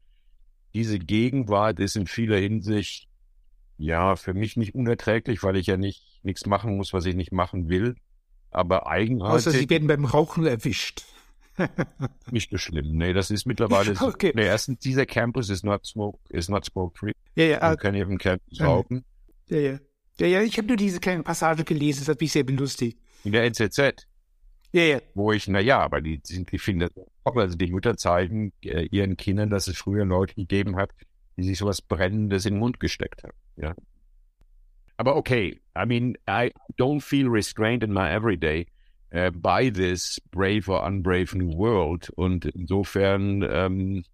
Diese Gegenwart ist in vieler Hinsicht, ja, für mich nicht unerträglich, weil ich ja nicht nichts machen muss, was ich nicht machen will. Aber eigenartig. Außer Sie werden beim Rauchen erwischt. nicht so schlimm. Nee, das ist mittlerweile so. Okay. Nee, erstens, dieser Campus ist not smoke, is not smoke free. Ja, ja. Man uh, kann hier dem Campus rauchen. Ja, ja. Ja, ja, ich habe nur diese kleine Passage gelesen, das hat mich sehr belustigt. In der NZZ. Ja, ja. Wo ich, na ja, aber die sind, die finden, also die Mütter zeigen äh, ihren Kindern, dass es früher Leute gegeben hat, die sich sowas Brennendes in den Mund gesteckt haben. Ja. Aber okay, I mean, I don't feel restrained in my everyday uh, by this brave or unbrave new world. Und insofern ähm,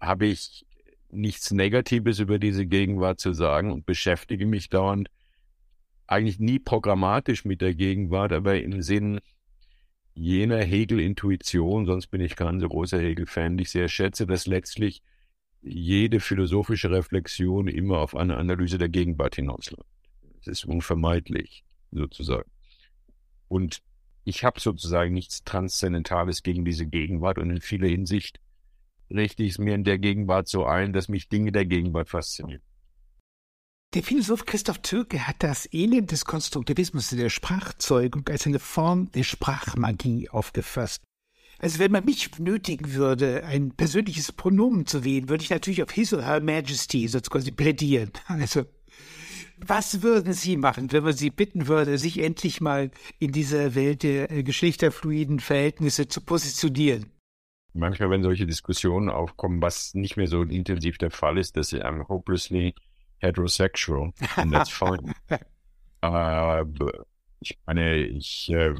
habe ich nichts Negatives über diese Gegenwart zu sagen und beschäftige mich dauernd eigentlich nie programmatisch mit der Gegenwart, aber im Sinn jener Hegel-Intuition, sonst bin ich kein so großer Hegel-Fan, die ich sehr schätze, dass letztlich jede philosophische Reflexion immer auf eine Analyse der Gegenwart hinausläuft. Es ist unvermeidlich, sozusagen. Und ich habe sozusagen nichts Transzendentales gegen diese Gegenwart und in vieler Hinsicht richte ich es mir in der Gegenwart so ein, dass mich Dinge der Gegenwart faszinieren. Der Philosoph Christoph Türke hat das Elend des Konstruktivismus in der Sprachzeugung als eine Form der Sprachmagie aufgefasst. Also wenn man mich nötigen würde, ein persönliches Pronomen zu wählen, würde ich natürlich auf His or Her Majesty so quasi plädieren. Also was würden Sie machen, wenn man Sie bitten würde, sich endlich mal in dieser Welt der äh, geschlechterfluiden Verhältnisse zu positionieren? Manchmal, wenn solche Diskussionen aufkommen, was nicht mehr so intensiv der Fall ist, dass sie I'm hopelessly heterosexual and that's fine. äh, ich meine, ich, äh,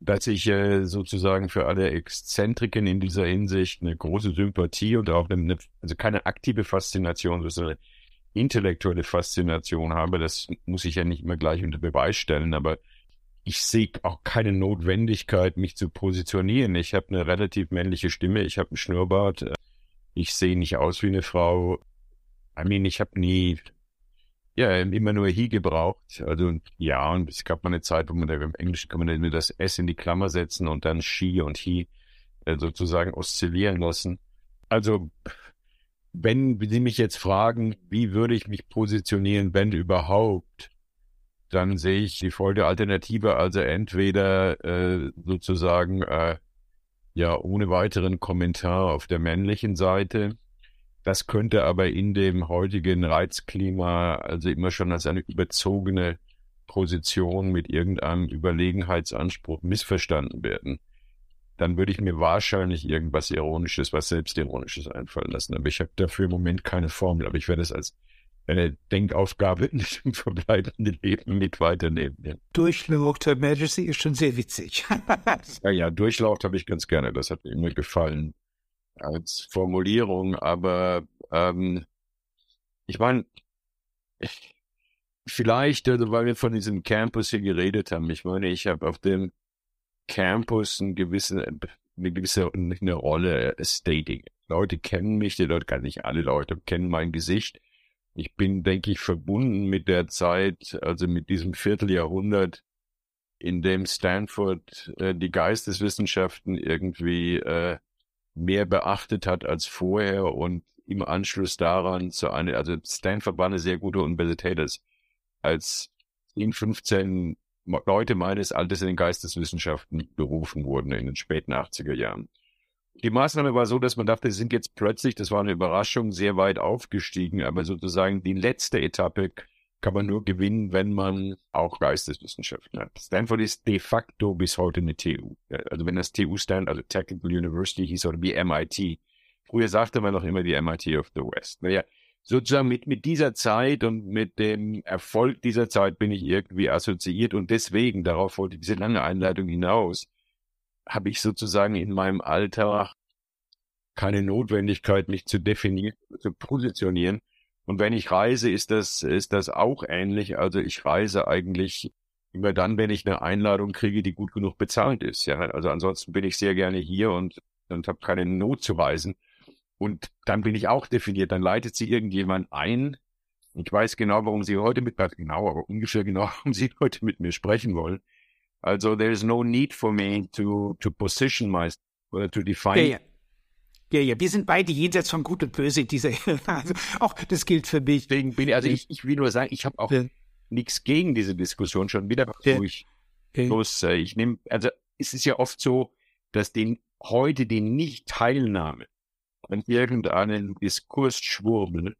dass ich äh, sozusagen für alle Exzentriken in dieser Hinsicht eine große Sympathie und auch eine, also keine aktive Faszination, sondern eine intellektuelle Faszination habe, das muss ich ja nicht immer gleich unter Beweis stellen, aber ich sehe auch keine Notwendigkeit, mich zu positionieren. Ich habe eine relativ männliche Stimme, ich habe einen Schnurrbart, ich sehe nicht aus wie eine Frau. I mean, ich habe nie, ja, immer nur he gebraucht. Also ja, und es gab mal eine Zeit, wo man da im Englischen kann man das S in die Klammer setzen und dann she und he äh, sozusagen oszillieren lassen. Also wenn Sie mich jetzt fragen, wie würde ich mich positionieren, wenn überhaupt, dann sehe ich die folgende Alternative, also entweder äh, sozusagen äh, ja ohne weiteren Kommentar auf der männlichen Seite. Das könnte aber in dem heutigen Reizklima also immer schon als eine überzogene Position mit irgendeinem Überlegenheitsanspruch missverstanden werden dann würde ich mir wahrscheinlich irgendwas Ironisches, was Selbstironisches einfallen lassen. Aber ich habe dafür im Moment keine Formel, aber ich werde es als eine Denkaufgabe in dem verbleibenden Leben mit weiternehmen. Durchlaucht Her Majesty ist schon sehr witzig. ja, ja, Durchlaucht habe ich ganz gerne. Das hat mir immer gefallen als Formulierung. Aber ähm, ich meine, vielleicht, also weil wir von diesem Campus hier geredet haben, ich meine, ich habe auf dem Campus eine gewisse, eine gewisse eine Rolle Stating. Leute kennen mich, die Leute, gar nicht alle Leute kennen mein Gesicht. Ich bin, denke ich, verbunden mit der Zeit, also mit diesem Vierteljahrhundert, in dem Stanford äh, die Geisteswissenschaften irgendwie äh, mehr beachtet hat als vorher und im Anschluss daran zu einer, also Stanford war eine sehr gute Universität, als, als 10, 15 Leute meines Alters in den Geisteswissenschaften berufen wurden in den späten 80er Jahren. Die Maßnahme war so, dass man dachte, sie sind jetzt plötzlich, das war eine Überraschung, sehr weit aufgestiegen, aber sozusagen die letzte Etappe kann man nur gewinnen, wenn man auch Geisteswissenschaften hat. Stanford ist de facto bis heute eine TU. Also wenn das TU stand, also Technical University hieß oder wie MIT. Früher sagte man noch immer die MIT of the West. Naja, sozusagen mit, mit dieser Zeit und mit dem Erfolg dieser Zeit bin ich irgendwie assoziiert und deswegen, darauf wollte diese lange Einleitung hinaus, habe ich sozusagen in meinem Alltag keine Notwendigkeit, mich zu definieren, zu positionieren. Und wenn ich reise, ist das, ist das auch ähnlich. Also ich reise eigentlich immer dann, wenn ich eine Einladung kriege, die gut genug bezahlt ist. Ja, also ansonsten bin ich sehr gerne hier und, und habe keine Not zu reisen. Und dann bin ich auch definiert. Dann leitet sie irgendjemand ein. Ich weiß genau, warum sie heute mit, genau, aber ungefähr genau, warum sie heute mit mir sprechen wollen. Also, there is no need for me to, to position myself oder to define. Ja, ja. Ja, ja, wir sind beide jenseits von Gut und Böse in dieser, also auch das gilt für mich. Deswegen bin ich, also ich, ich will nur sagen, ich habe auch ja. nichts gegen diese Diskussion schon wieder ja. durch. Okay. Bloß, äh, ich nehme, also es ist ja oft so, dass den heute die Nicht-Teilnahme an irgendeinen Diskursschwurbel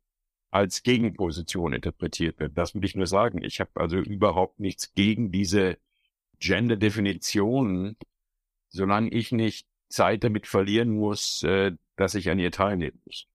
als Gegenposition interpretiert wird. Das will ich nur sagen. Ich habe also überhaupt nichts gegen diese Gender-Definitionen, solange ich nicht Zeit damit verlieren muss, äh, dass ich an ihr teilnehmen muss.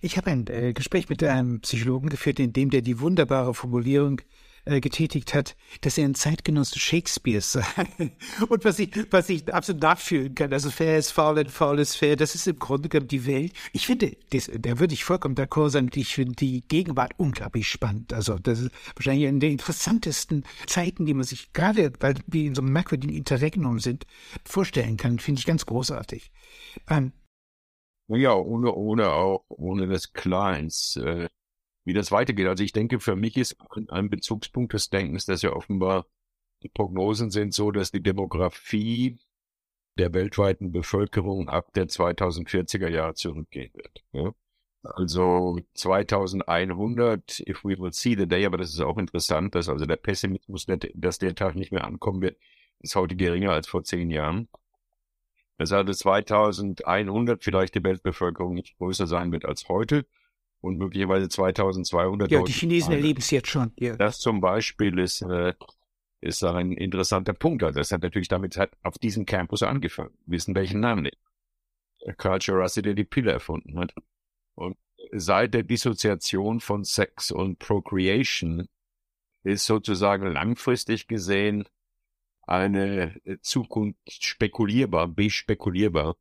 Ich habe ein äh, Gespräch mit einem Psychologen geführt, in dem der die wunderbare Formulierung äh, getätigt hat, dass er ein Zeitgenosse Shakespeares sei. Und was ich, was ich absolut nachfühlen kann, also fair ist faul und faul ist fair, das ist im Grunde genommen die Welt. Ich finde, das, da würde ich vollkommen d'accord sein, ich finde die Gegenwart unglaublich spannend. Also das ist wahrscheinlich eine der interessantesten Zeiten, die man sich gerade, weil wir in so einem merkwürdigen Interregnum sind, vorstellen kann, finde ich ganz großartig. Ähm, ja, ohne, ohne auch, ohne das Kleins. Äh, wie das weitergeht. Also ich denke, für mich ist ein Bezugspunkt des Denkens, dass ja offenbar die Prognosen sind so, dass die Demografie der weltweiten Bevölkerung ab der 2040er Jahre zurückgehen wird. Ja? Also 2100, if we will see the day, aber das ist auch interessant, dass also der Pessimismus, dass der Tag nicht mehr ankommen wird, ist heute geringer als vor zehn Jahren. Dass also 2100 vielleicht die Weltbevölkerung nicht größer sein wird als heute und möglicherweise 2200. Ja, die Chinesen erleben es jetzt schon. Ja. Das zum Beispiel ist, äh, ist ein interessanter Punkt. Also das hat natürlich damit hat auf diesem Campus angefangen. Wissen welchen Namen nicht. Culture Russell, der die Pille erfunden hat. Und seit der Dissoziation von Sex und Procreation ist sozusagen langfristig gesehen eine Zukunft spekulierbar, bespekulierbar,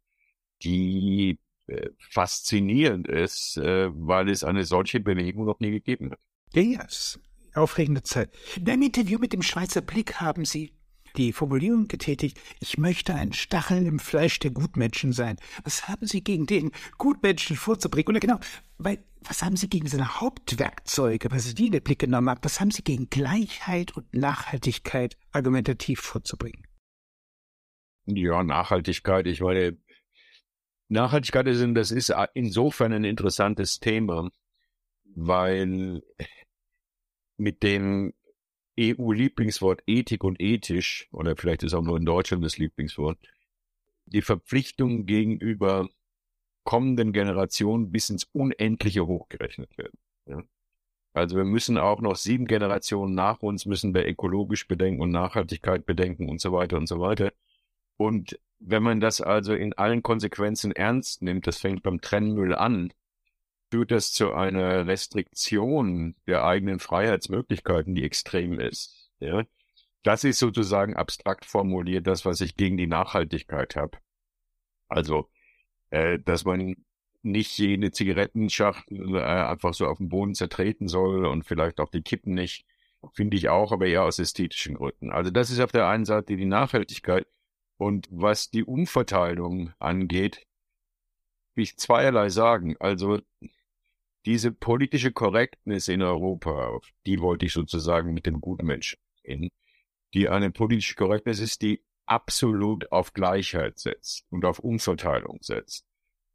die äh, faszinierend ist, äh, weil es eine solche Bewegung noch nie gegeben hat. Ja, yes. aufregende Zeit. In einem Interview mit dem Schweizer Blick haben Sie die Formulierung getätigt, ich möchte ein Stachel im Fleisch der Gutmenschen sein. Was haben Sie gegen den Gutmenschen vorzubringen? Oder genau, weil, was haben Sie gegen seine Hauptwerkzeuge, was Sie die in den Blick genommen haben? Was haben Sie gegen Gleichheit und Nachhaltigkeit argumentativ vorzubringen? Ja, Nachhaltigkeit, ich meine, Nachhaltigkeit ist, das ist insofern ein interessantes Thema, weil mit dem EU-Lieblingswort Ethik und ethisch, oder vielleicht ist auch nur in Deutschland das Lieblingswort, die Verpflichtung gegenüber kommenden Generationen bis ins Unendliche hochgerechnet werden. Ja? Also wir müssen auch noch sieben Generationen nach uns müssen wir ökologisch bedenken und Nachhaltigkeit bedenken und so weiter und so weiter. Und wenn man das also in allen Konsequenzen ernst nimmt, das fängt beim Trennmüll an, führt das zu einer Restriktion der eigenen Freiheitsmöglichkeiten, die extrem ist. Ja? Das ist sozusagen abstrakt formuliert das, was ich gegen die Nachhaltigkeit habe. Also, äh, dass man nicht jede Zigarettenschachtel äh, einfach so auf dem Boden zertreten soll und vielleicht auch die Kippen nicht, finde ich auch, aber eher aus ästhetischen Gründen. Also das ist auf der einen Seite die Nachhaltigkeit. Und was die Umverteilung angeht, will ich zweierlei sagen. Also diese politische Korrektness in Europa, die wollte ich sozusagen mit den Gutmenschen in, die eine politische Korrektness ist, die absolut auf Gleichheit setzt und auf Umverteilung setzt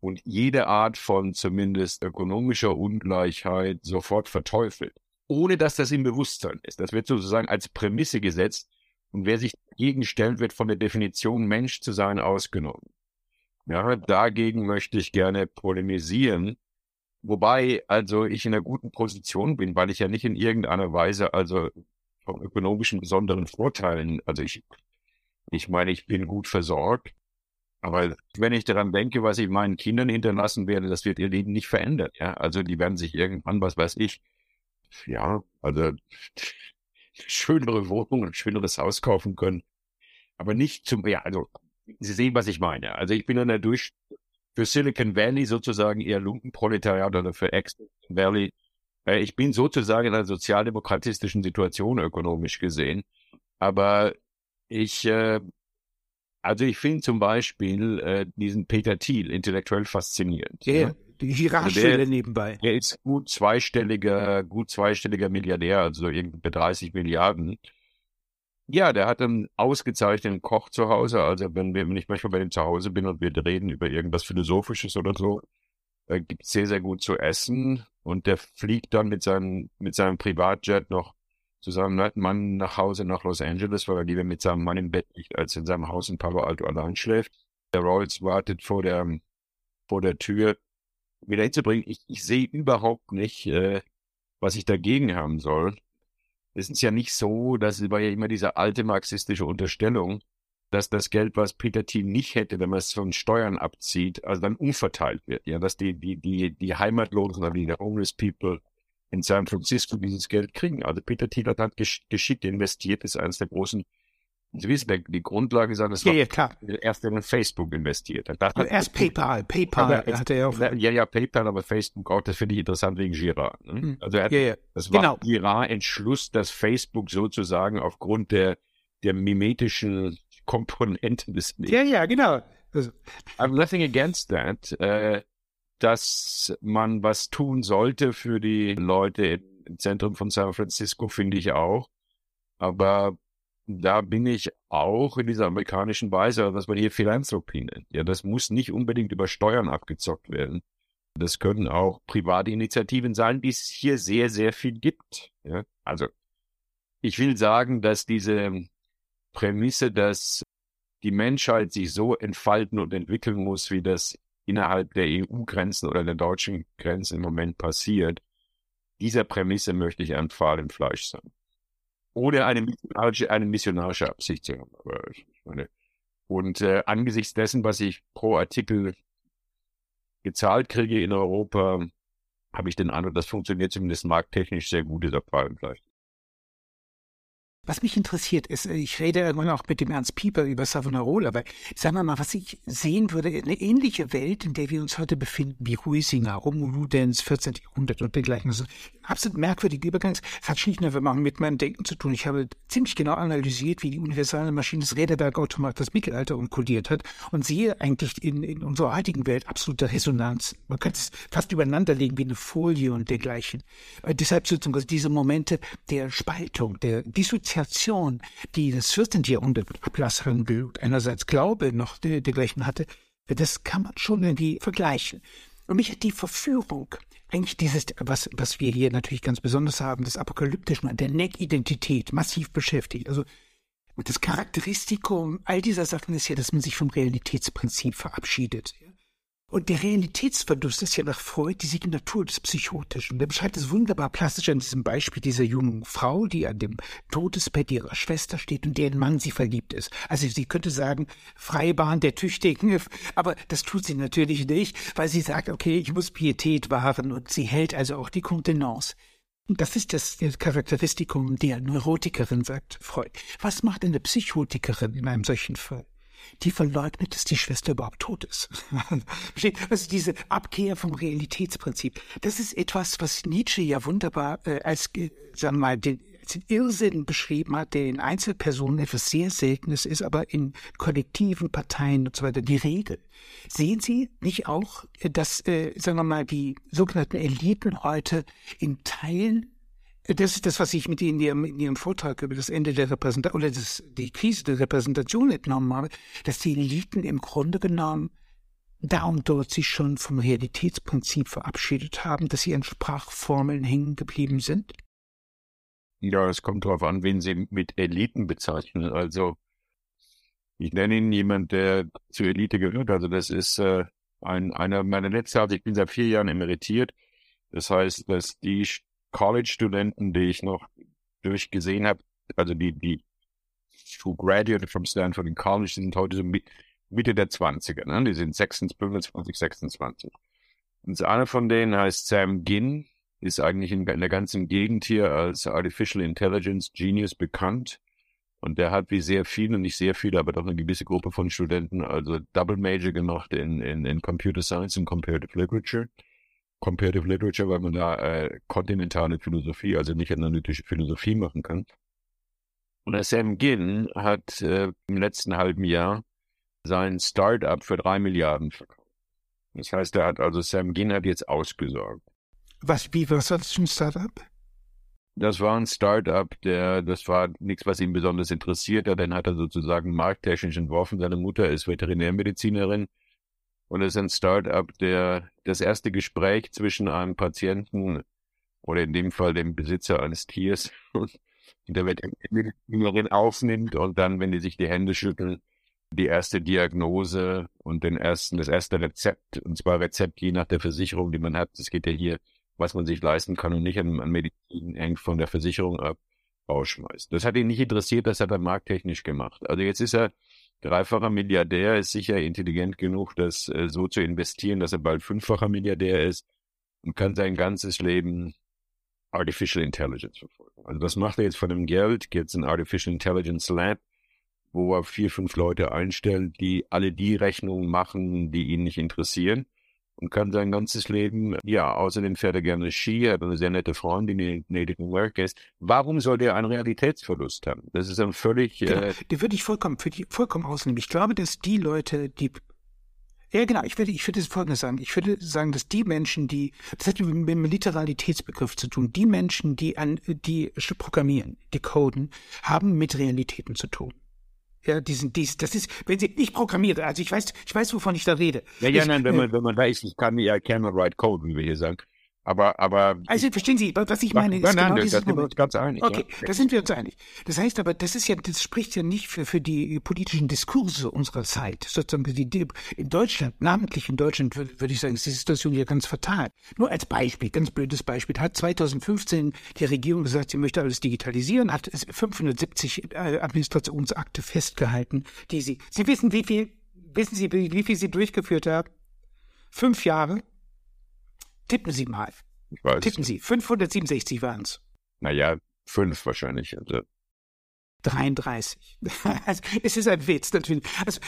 und jede Art von zumindest ökonomischer Ungleichheit sofort verteufelt, ohne dass das im Bewusstsein ist. Das wird sozusagen als Prämisse gesetzt, und wer sich dagegen stellt, wird von der Definition Mensch zu sein ausgenommen. Ja, dagegen möchte ich gerne polemisieren. Wobei also ich in einer guten Position bin, weil ich ja nicht in irgendeiner Weise also von ökonomischen besonderen Vorteilen, also ich, ich meine, ich bin gut versorgt. Aber wenn ich daran denke, was ich meinen Kindern hinterlassen werde, das wird ihr Leben nicht verändern. Ja, also die werden sich irgendwann, was weiß ich, ja, also schönere Wohnung, ein schöneres Haus kaufen können. Aber nicht zum, ja, also, Sie sehen, was ich meine. Also ich bin dann dadurch für Silicon Valley sozusagen eher Lumpenproletariat oder für Ex Valley. Äh, ich bin sozusagen in einer sozialdemokratistischen Situation ökonomisch gesehen. Aber ich, äh, also ich finde zum Beispiel äh, diesen Peter Thiel intellektuell faszinierend. Ja, die Hierarchie also nebenbei. Er ist gut zweistelliger, gut zweistelliger Milliardär, also irgendwie bei 30 Milliarden. Ja, der hat einen ausgezeichneten Koch zu Hause. Also wenn, wenn ich manchmal bei ihm zu Hause bin und wir reden über irgendwas Philosophisches oder so, äh, gibt sehr, sehr gut zu essen. Und der fliegt dann mit seinem, mit seinem Privatjet noch zu seinem Mann nach Hause nach Los Angeles, weil er lieber mit seinem Mann im Bett liegt, als in seinem Haus in Palo Alto allein schläft. Der Rolls wartet vor der, vor der Tür wieder hinzubringen. Ich, ich sehe überhaupt nicht, äh, was ich dagegen haben soll. Es ist ja nicht so, das war ja immer diese alte marxistische Unterstellung, dass das Geld, was Peter Thiel nicht hätte, wenn man es von Steuern abzieht, also dann umverteilt wird. Ja, dass die, die, die, die Heimatlosen oder die Homeless People in San Francisco dieses Geld kriegen. Also Peter Thiel hat geschickt investiert, ist eines der großen Sie wissen, die Grundlage seines ja, ja, klar. erst in Facebook investiert. hat. erst PayPal, PayPal er, hatte er auch. Ja, ja, PayPal, aber Facebook auch, das finde ich interessant wegen Girard. Ne? Hm. Also er hat, ja, ja. das war genau. Girard Entschluss, dass Facebook sozusagen aufgrund der, der mimetischen Komponenten des Ja, ja, genau. Also, I'm nothing against that. Äh, dass man was tun sollte für die Leute im Zentrum von San Francisco, finde ich auch. Aber da bin ich auch in dieser amerikanischen Weise, was man hier Philanthropie nennt. Ja, das muss nicht unbedingt über Steuern abgezockt werden. Das können auch private Initiativen sein, die es hier sehr, sehr viel gibt. Ja, also ich will sagen, dass diese Prämisse, dass die Menschheit sich so entfalten und entwickeln muss, wie das innerhalb der EU-Grenzen oder der deutschen Grenzen im Moment passiert, dieser Prämisse möchte ich ein Pfahl im Fleisch sein ohne eine missionarische, eine missionarische Absicht zu haben. Meine, und äh, angesichts dessen, was ich pro Artikel gezahlt kriege in Europa, habe ich den Eindruck, das funktioniert zumindest markttechnisch sehr gut, dieser Preisgleich. Was mich interessiert ist, äh, ich rede irgendwann auch mit dem Ernst Pieper über Savonarola, aber sagen wir mal, was ich sehen würde, eine ähnliche Welt, in der wir uns heute befinden, wie Huizinga, Romulu Dens, 14. Jahrhundert und dergleichen. Also absolut merkwürdige Übergang. Es hat schlicht einfach mit meinem Denken zu tun. Ich habe ziemlich genau analysiert, wie die universale Maschine des Räderberg-Automat das Mittelalter unkodiert hat und sehe eigentlich in, in unserer heutigen Welt absolute Resonanz. Man könnte es fast übereinander legen wie eine Folie und dergleichen. Äh, deshalb sozusagen diese Momente der Spaltung, der Dissoziation, die das 14. Jahrhundert mit Ablasshandel einerseits Glaube noch dergleichen hatte, das kann man schon irgendwie vergleichen. Und mich hat die Verführung eigentlich dieses, was, was wir hier natürlich ganz besonders haben, das Apokalyptische, der Neck-Identität massiv beschäftigt. Also das Charakteristikum all dieser Sachen ist ja, dass man sich vom Realitätsprinzip verabschiedet. Und der Realitätsverlust ist ja nach Freud die Signatur des Psychotischen. Und er beschreibt es wunderbar plastisch an diesem Beispiel dieser jungen Frau, die an dem Todesbett ihrer Schwester steht und deren Mann sie verliebt ist. Also sie könnte sagen, Freibahn der Tüchtigen, aber das tut sie natürlich nicht, weil sie sagt, okay, ich muss Pietät wahren und sie hält also auch die Kontenance. Das ist das Charakteristikum der Neurotikerin, sagt Freud. Was macht eine Psychotikerin in einem solchen Fall? Die verleugnet, dass die Schwester überhaupt tot ist. also diese Abkehr vom Realitätsprinzip. Das ist etwas, was Nietzsche ja wunderbar äh, als, äh, sagen wir mal, den, den Irrsinn beschrieben hat, der in Einzelpersonen etwas sehr Seltenes ist, aber in kollektiven Parteien und so weiter die Regel. Sehen Sie nicht auch, äh, dass, äh, sagen wir mal, die sogenannten Eliten heute in Teilen das ist das, was ich mit Ihnen in Ihrem, Vortrag über das Ende der Repräsentation oder das, die Krise der Repräsentation entnommen habe, dass die Eliten im Grunde genommen da und dort sich schon vom Realitätsprinzip verabschiedet haben, dass sie an Sprachformeln hängen geblieben sind? Ja, es kommt darauf an, wen Sie mit Eliten bezeichnen. Also ich nenne Ihnen jemand, der zur Elite gehört. Also das ist äh, ein, einer meiner letzten, also ich bin seit vier Jahren emeritiert. Das heißt, dass die College-Studenten, die ich noch durchgesehen habe, also die, die who graduated from Stanford in College, sind heute so Mitte der 20er, ne? Die sind 26, 25, 26. Und einer von denen heißt Sam Ginn, ist eigentlich in, in der ganzen Gegend hier als Artificial Intelligence Genius bekannt. Und der hat wie sehr viele, nicht sehr viele, aber doch eine gewisse Gruppe von Studenten, also Double Major gemacht in, in, in Computer Science und Comparative Literature. Comparative Literature, weil man da äh, kontinentale Philosophie, also nicht analytische Philosophie machen kann. Und der Sam Ginn hat äh, im letzten halben Jahr sein Startup für drei Milliarden verkauft. Das heißt, er hat also Sam Ginn hat jetzt ausgesorgt. Was, wie, war das für ein Startup? Das war ein Startup, der, das war nichts, was ihn besonders interessiert hat. Den hat er sozusagen markttechnisch entworfen. Seine Mutter ist Veterinärmedizinerin und es ist ein Startup, der das erste Gespräch zwischen einem Patienten oder in dem Fall dem Besitzer eines Tiers und der Veterinärin aufnimmt und dann, wenn die sich die Hände schütteln, die erste Diagnose und den ersten, das erste Rezept, und zwar Rezept je nach der Versicherung, die man hat. Es geht ja hier, was man sich leisten kann und nicht an, an Medizin hängt von der Versicherung ab, rausschmeißt. Das hat ihn nicht interessiert, das hat er markttechnisch gemacht. Also jetzt ist er dreifacher Milliardär, ist sicher intelligent genug, das äh, so zu investieren, dass er bald fünffacher Milliardär ist und kann sein ganzes Leben Artificial Intelligence verfolgen. Also was macht er jetzt von dem Geld? Geht ein Artificial Intelligence Lab, wo er vier, fünf Leute einstellt, die alle die Rechnungen machen, die ihn nicht interessieren und kann sein ganzes Leben, ja, außerdem fährt er gerne Ski, er hat eine sehr nette Freundin, die Native American ist. Warum soll der einen Realitätsverlust haben? Das ist ein völlig... Genau, äh, die würde ich vollkommen, für die, vollkommen ausnehmen. Ich glaube, dass die Leute, die ja, genau. Ich würde, ich würde Folgendes sagen. Ich würde sagen, dass die Menschen, die, das hat mit dem Literalitätsbegriff zu tun, die Menschen, die an, die programmieren, die coden, haben mit Realitäten zu tun. Ja, diesen, dies, das ist, wenn sie nicht programmiert, also ich weiß, ich weiß, wovon ich da rede. Ja, ja, ich, nein, wenn man, wenn man weiß, ich kann ja, can write code, wie wir hier sagen. Aber, aber. Also verstehen Sie, was ich meine, ist nein, nein, genau das, dieses wir Moment. uns ganz einig. Okay, ja. da sind wir uns einig. Das heißt aber, das ist ja, das spricht ja nicht für, für die politischen Diskurse unserer Zeit. Sozusagen die, in Deutschland, namentlich in Deutschland, würde, würde ich sagen, ist die Situation hier ganz fatal. Nur als Beispiel, ganz blödes Beispiel, hat 2015 die Regierung gesagt, sie möchte alles digitalisieren, hat es 570 äh, Administrationsakte festgehalten, die sie, Sie wissen, wie viel, wissen Sie, wie, wie viel sie durchgeführt haben? Fünf Jahre. Tippen Sie mal. Ich weiß. Tippen Sie. 567 waren es. Naja, fünf wahrscheinlich. Also, 33. Also, es ist ein Witz natürlich. Also,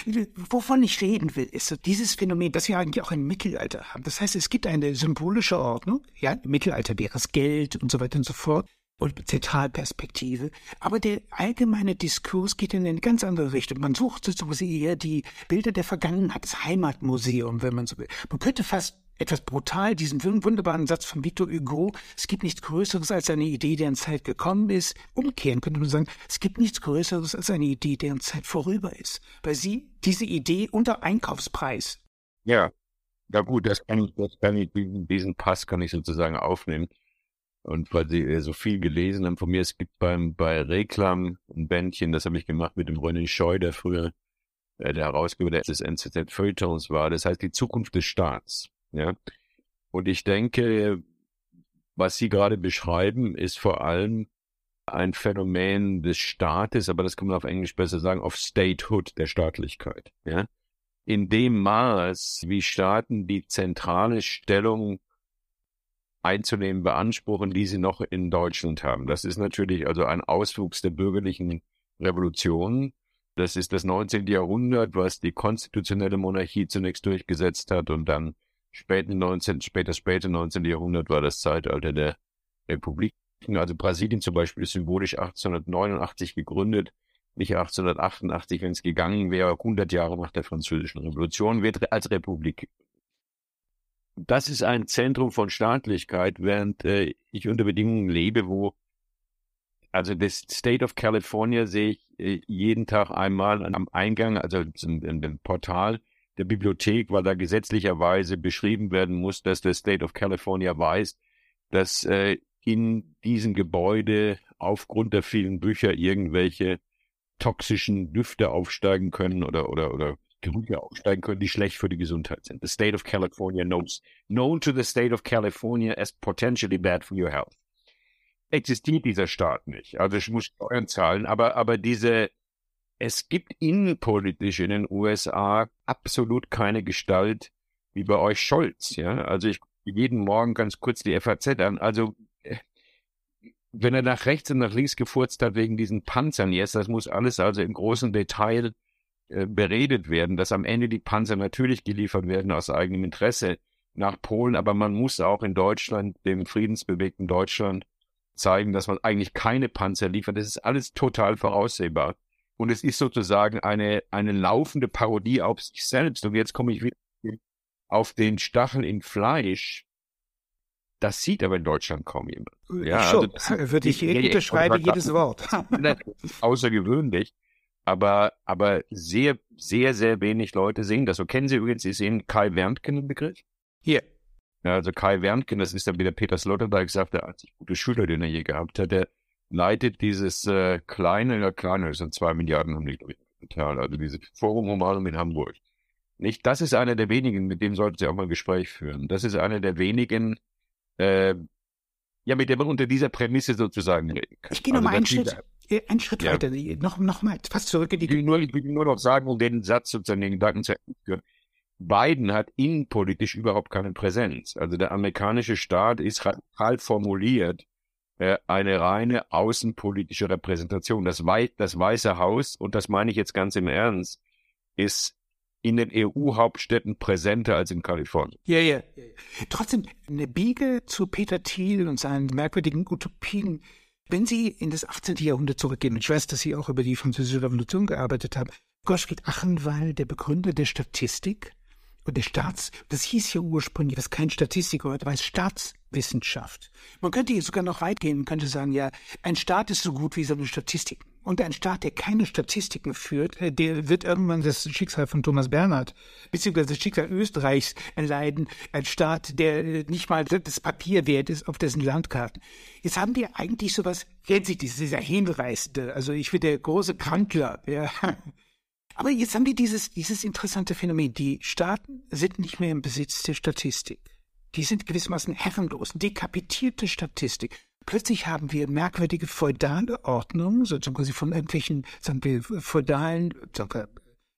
wovon ich reden will, ist so dieses Phänomen, das wir eigentlich auch im Mittelalter haben. Das heißt, es gibt eine symbolische Ordnung. Ja, im Mittelalter wäre es Geld und so weiter und so fort. Und Zentralperspektive. Aber der allgemeine Diskurs geht in eine ganz andere Richtung. Man sucht sozusagen eher die Bilder der Vergangenheit, das Heimatmuseum, wenn man so will. Man könnte fast etwas brutal diesen wunderbaren Satz von Victor Hugo, es gibt nichts Größeres als eine Idee, deren Zeit gekommen ist. Umkehren könnte man sagen, es gibt nichts Größeres als eine Idee, deren Zeit vorüber ist. Weil sie diese Idee unter Einkaufspreis. ja. Ja gut, das kann ich, das kann ich, diesen, Pass kann ich sozusagen aufnehmen. Und weil Sie äh, so viel gelesen haben von mir, es gibt beim, bei Reklam ein Bändchen, das habe ich gemacht mit dem René Scheu, der früher äh, der Herausgeber des NZZ Feuilletons war. Das heißt die Zukunft des Staats. Ja. Und ich denke, was Sie gerade beschreiben, ist vor allem ein Phänomen des Staates, aber das kann man auf Englisch besser sagen, of Statehood, der Staatlichkeit. Ja. In dem Maß, wie Staaten die zentrale Stellung einzunehmen beanspruchen, die sie noch in Deutschland haben. Das ist natürlich also ein Auswuchs der bürgerlichen Revolution. Das ist das 19. Jahrhundert, was die konstitutionelle Monarchie zunächst durchgesetzt hat und dann späten 19, später, späte 19. Jahrhundert war das Zeitalter der Republik. Also Brasilien zum Beispiel ist symbolisch 1889 gegründet, nicht 1888, wenn es gegangen wäre, 100 Jahre nach der Französischen Revolution, wird als Republik. Das ist ein Zentrum von Staatlichkeit, während äh, ich unter Bedingungen lebe, wo also das State of California sehe ich äh, jeden Tag einmal am Eingang, also in, in dem Portal der Bibliothek, weil da gesetzlicherweise beschrieben werden muss, dass der State of California weiß, dass äh, in diesem Gebäude aufgrund der vielen Bücher irgendwelche toxischen Düfte aufsteigen können oder oder oder Gerüche aufsteigen können, die schlecht für die Gesundheit sind. The state of California knows, known to the state of California as potentially bad for your health. Existiert dieser Staat nicht. Also ich muss Steuern zahlen, aber, aber diese, es gibt innenpolitisch in den USA absolut keine Gestalt wie bei euch Scholz, ja. Also ich jeden Morgen ganz kurz die FAZ an. Also, äh, wenn er nach rechts und nach links gefurzt hat wegen diesen Panzern jetzt, das muss alles also im großen Detail äh, beredet werden, dass am Ende die Panzer natürlich geliefert werden aus eigenem Interesse nach Polen, aber man muss auch in Deutschland, dem friedensbewegten Deutschland, zeigen, dass man eigentlich keine Panzer liefert. Das ist alles total voraussehbar. Und es ist sozusagen eine, eine laufende Parodie auf sich selbst. Und jetzt komme ich wieder auf den Stachel in Fleisch. Das sieht aber in Deutschland kaum jemand. Ja, schon, also würde ich unterschreibe jedes Wort. außergewöhnlich. Aber, aber sehr, sehr, sehr wenig Leute sehen das. So kennen Sie übrigens, Sie sehen Kai Werntgen im Begriff? Hier. Ja, also Kai Werntgen, das ist dann wieder Peter Sloterdijk sagt, der einzig gute Schüler, den er je gehabt hat, der leitet dieses äh, kleine, ja kleine, das sind zwei Milliarden haben die, glaube ich, Tal, also dieses Forum Humanum in Hamburg. Nicht, das ist einer der wenigen, mit dem sollten Sie auch mal ein Gespräch führen. Das ist einer der wenigen, äh, ja, mit dem man unter dieser Prämisse sozusagen reden kann. Ich gehe noch also, einen Schritt, äh, einen Schritt ja. weiter, noch, noch mal fast zurück in die... Ich will, nur, ich will nur noch sagen, um den Satz sozusagen, den Gedanken zu führen. Biden hat innenpolitisch überhaupt keine Präsenz. Also der amerikanische Staat ist radikal formuliert äh, eine reine außenpolitische Repräsentation. Das, Wei das Weiße Haus, und das meine ich jetzt ganz im Ernst, ist in den EU-Hauptstädten präsenter als in Kalifornien. Ja, ja. Trotzdem, eine Biege zu Peter Thiel und seinen merkwürdigen Utopien. Wenn Sie in das 18. Jahrhundert zurückgehen, und ich weiß, dass Sie auch über die Französische Revolution gearbeitet haben, Gottfried Achenwall, der Begründer der Statistik und der Staats, das hieß ja ursprünglich, was kein Statistiker heute weiß, Staatswissenschaft. Man könnte hier sogar noch weit gehen, könnte sagen, ja, ein Staat ist so gut wie seine Statistiken. Und ein Staat, der keine Statistiken führt, äh, der wird irgendwann das Schicksal von Thomas Bernhard, beziehungsweise das Schicksal Österreichs erleiden. Ein Staat, der äh, nicht mal das Papier wert ist auf dessen Landkarten. Jetzt haben wir eigentlich sowas, kennt sich dieser Hinreißende, also ich bin der große Krantler, ja. Aber jetzt haben wir dieses, dieses interessante Phänomen. Die Staaten sind nicht mehr im Besitz der Statistik. Die sind gewissermaßen herrenlos, dekapitierte Statistik. Plötzlich haben wir merkwürdige feudale Ordnungen, sozusagen quasi von irgendwelchen, sagen wir, feudalen, sagen wir,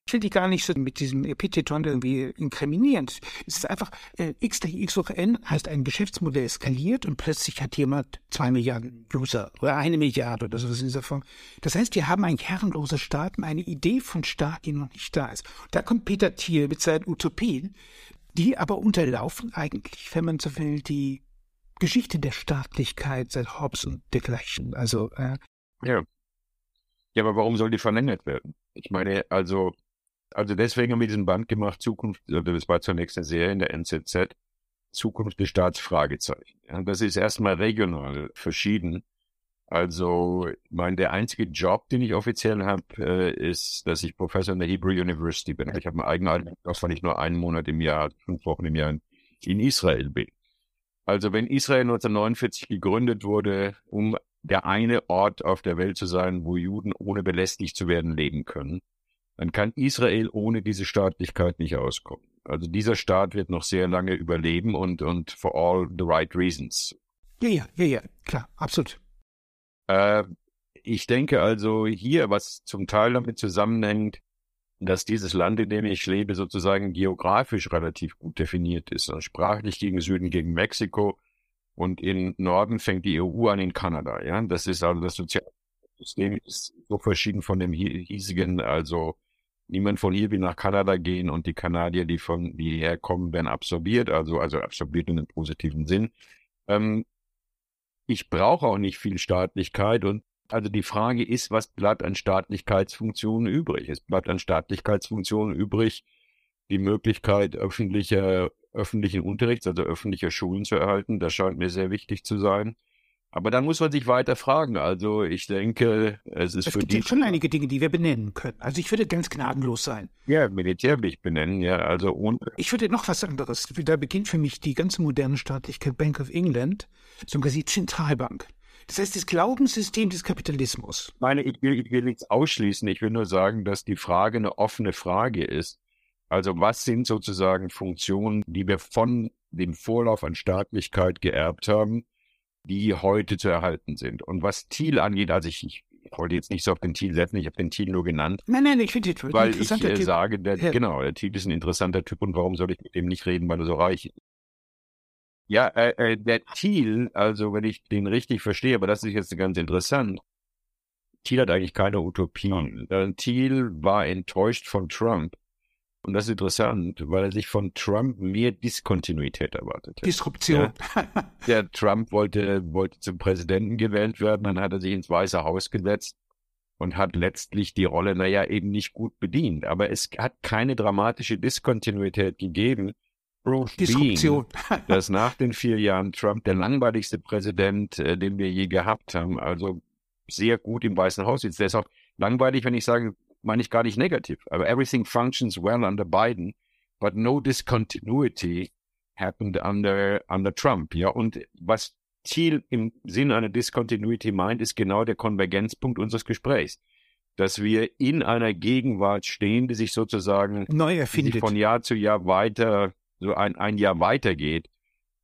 ich will die gar nicht so mit diesem Epitheton irgendwie inkriminieren. Es ist einfach, äh, x durch x hoch n heißt ein Geschäftsmodell eskaliert und plötzlich hat jemand zwei Milliarden User oder eine Milliarde oder sowas in dieser Form. Das heißt, wir haben ein herrenloser Staat, eine Idee von Staat, die noch nicht da ist. Da kommt Peter Thiel mit seinen Utopien, die aber unterlaufen eigentlich, wenn man so will, die Geschichte der Staatlichkeit seit Hobbes und dergleichen. Also, äh, ja. Ja, aber warum soll die verlängert werden? Ich meine, also, also deswegen haben wir diesen Band gemacht, Zukunft, das war zunächst eine Serie in der NZZ, Zukunft des Staatsfragezeichen. Ja, das ist erstmal regional verschieden. Also, mein, der einzige Job, den ich offiziell habe, äh, ist, dass ich Professor in der Hebrew University bin. Ich habe einen eigenen Job, weil ich nur einen Monat im Jahr, fünf Wochen im Jahr in, in Israel bin. Also wenn Israel 1949 gegründet wurde, um der eine Ort auf der Welt zu sein, wo Juden ohne belästigt zu werden leben können, dann kann Israel ohne diese Staatlichkeit nicht auskommen. Also dieser Staat wird noch sehr lange überleben und, und for all the right reasons. Ja, ja, ja, ja, klar, absolut. Äh, ich denke also hier, was zum Teil damit zusammenhängt, dass dieses Land, in dem ich lebe, sozusagen geografisch relativ gut definiert ist. Also sprachlich gegen Süden, gegen Mexiko und in Norden fängt die EU an in Kanada. Ja, das ist also das Sozialsystem ist so verschieden von dem hiesigen. Also niemand von hier will nach Kanada gehen und die Kanadier, die von die herkommen, werden absorbiert. Also also absorbiert in einem positiven Sinn. Ähm, ich brauche auch nicht viel Staatlichkeit und also die Frage ist, was bleibt an Staatlichkeitsfunktionen übrig? Es bleibt an Staatlichkeitsfunktionen übrig, die Möglichkeit öffentlicher, öffentlichen Unterrichts, also öffentlicher Schulen zu erhalten. Das scheint mir sehr wichtig zu sein. Aber dann muss man sich weiter fragen. Also ich denke, es ist es für gibt die ja schon einige Dinge, die wir benennen können. Also ich würde ganz gnadenlos sein. Ja, militärlich benennen, ja. Also ohne. Ich würde noch was anderes. Da beginnt für mich die ganze moderne Staatlichkeit Bank of England, sogar die Zentralbank. Das heißt, das Glaubenssystem des Kapitalismus. Meine, ich will, ich will nichts ausschließen. Ich will nur sagen, dass die Frage eine offene Frage ist. Also was sind sozusagen Funktionen, die wir von dem Vorlauf an Staatlichkeit geerbt haben, die heute zu erhalten sind? Und was Thiel angeht, also ich, ich wollte jetzt nicht so auf den Thiel setzen, ich habe den Thiel nur genannt. Nein, nein, ich finde den Weil ich äh, sage, der, ja. genau, der Thiel ist ein interessanter Typ und warum soll ich mit dem nicht reden, weil er so reich ist? Ja, äh, äh, der Thiel, also wenn ich den richtig verstehe, aber das ist jetzt ganz interessant. Thiel hat eigentlich keine Utopien. Äh, Thiel war enttäuscht von Trump. Und das ist interessant, weil er sich von Trump mehr Diskontinuität erwartet hat. Disruption. Ja, der Trump wollte, wollte zum Präsidenten gewählt werden, dann hat er sich ins Weiße Haus gesetzt und hat letztlich die Rolle, naja, eben nicht gut bedient. Aber es hat keine dramatische Diskontinuität gegeben, Bruce Disruption. Bean, dass nach den vier Jahren Trump der langweiligste Präsident, äh, den wir je gehabt haben, also sehr gut im Weißen Haus sitzt. Deshalb langweilig, wenn ich sage, meine ich gar nicht negativ. Aber everything functions well under Biden, but no discontinuity happened under, under Trump. Ja, und was Thiel im Sinne einer Discontinuity meint, ist genau der Konvergenzpunkt unseres Gesprächs. dass wir in einer Gegenwart stehen, die sich sozusagen neu erfindet. von Jahr zu Jahr weiter, so ein, ein Jahr weitergeht,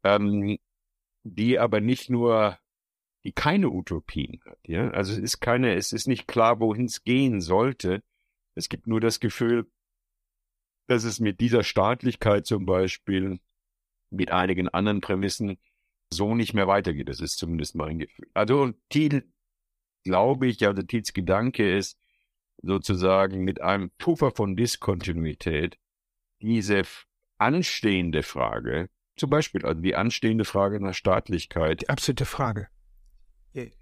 ähm, die aber nicht nur, die keine Utopien hat. Ja? Also es ist keine, es ist nicht klar, wohin es gehen sollte. Es gibt nur das Gefühl, dass es mit dieser Staatlichkeit zum Beispiel, mit einigen anderen Prämissen so nicht mehr weitergeht. Das ist zumindest mein Gefühl. Also Thiel, glaube ich, also Thiels Gedanke ist sozusagen mit einem Puffer von Diskontinuität diese anstehende Frage, zum Beispiel also die anstehende Frage nach Staatlichkeit. Die absolute Frage.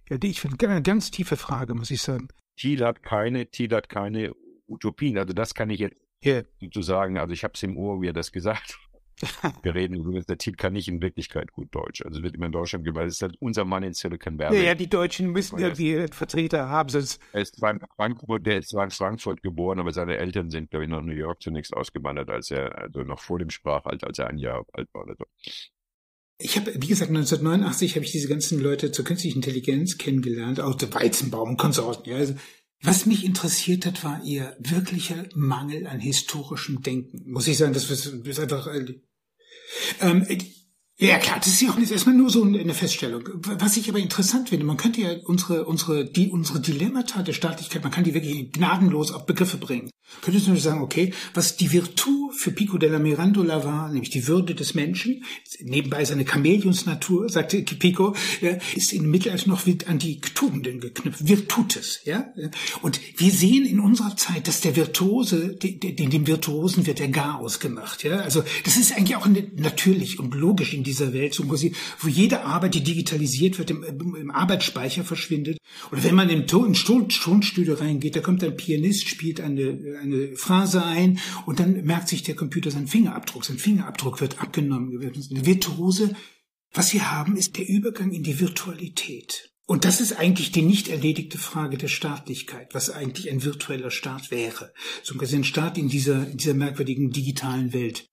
Ja, die ich finde eine ganz tiefe Frage, muss ich sagen. Thiel hat keine, Thiel hat keine Utopien. Also das kann ich jetzt yeah. sozusagen, also ich habe es im Ohr, wie er das gesagt Wir reden übrigens, der Titel kann nicht in Wirklichkeit gut Deutsch. Also wird immer in Deutschland weil es ist halt unser Mann in Silicon Valley. Ja, ja die Deutschen müssen irgendwie Vertreter haben, sonst. Er ist zwar in Frankfurt, der ist zwar in Frankfurt geboren, aber seine Eltern sind, glaube ich, nach New York zunächst ausgewandert, als er, also noch vor dem Sprachalter, als er ein Jahr alt war oder so. Ich habe, wie gesagt, 1989 habe ich diese ganzen Leute zur künstlichen Intelligenz kennengelernt, auch der Weizenbaum und Konsorten. Ja, also was mich interessiert hat, war ihr wirklicher Mangel an historischem Denken. Muss ich sagen, das ist einfach. Äh, ähm, ja, klar, das ist ja auch nicht erstmal nur so eine Feststellung. Was ich aber interessant finde, man könnte ja unsere, unsere, die, unsere Dilemmata der Staatlichkeit, man kann die wirklich gnadenlos auf Begriffe bringen. Könnte zum sagen, okay, was die Virtu für Pico della Mirandola war, nämlich die Würde des Menschen, nebenbei seine Chamäleonsnatur, sagte Pico, ist in Mittelalter noch an die Tugenden geknüpft, Virtutes, ja. Und wir sehen in unserer Zeit, dass der Virtuose, den, dem Virtuosen wird der Garaus gemacht, ja. Also, das ist eigentlich auch natürlich und logisch in dieser Welt, wo jede Arbeit, die digitalisiert wird, im, im Arbeitsspeicher verschwindet. Oder wenn man im Ton, Tonstudio reingeht, da kommt ein Pianist, spielt eine eine Phrase ein und dann merkt sich der Computer seinen Fingerabdruck. Sein Fingerabdruck wird abgenommen. Eine Virtuose. Was wir haben, ist der Übergang in die Virtualität. Und das ist eigentlich die nicht erledigte Frage der Staatlichkeit, was eigentlich ein virtueller Staat wäre. So ein Staat in dieser, in dieser merkwürdigen digitalen Welt.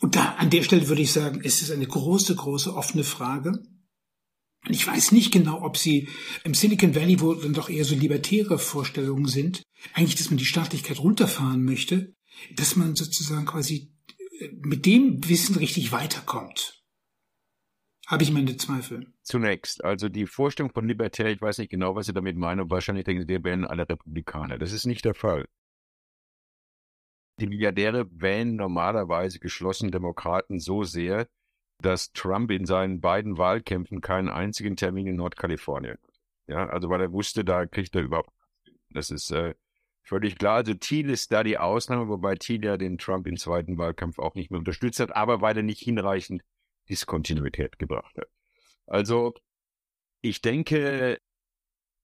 Und da, an der Stelle würde ich sagen, es ist eine große, große offene Frage. Ich weiß nicht genau, ob sie im Silicon Valley, wo dann doch eher so libertäre Vorstellungen sind, eigentlich, dass man die Staatlichkeit runterfahren möchte, dass man sozusagen quasi äh, mit dem Wissen richtig weiterkommt. Habe ich meine Zweifel. Zunächst, also die Vorstellung von Libertär, ich weiß nicht genau, was Sie damit meinen, wahrscheinlich denken Sie, wir wären alle Republikaner. Das ist nicht der Fall. Die Milliardäre wählen normalerweise geschlossen Demokraten so sehr, dass Trump in seinen beiden Wahlkämpfen keinen einzigen Termin in Nordkalifornien. Ja, also weil er wusste, da kriegt er überhaupt. Das ist äh, völlig klar. Also Thiel ist da die Ausnahme, wobei Thiel ja den Trump im zweiten Wahlkampf auch nicht mehr unterstützt hat, aber weil er nicht hinreichend Diskontinuität gebracht hat. Also ich denke,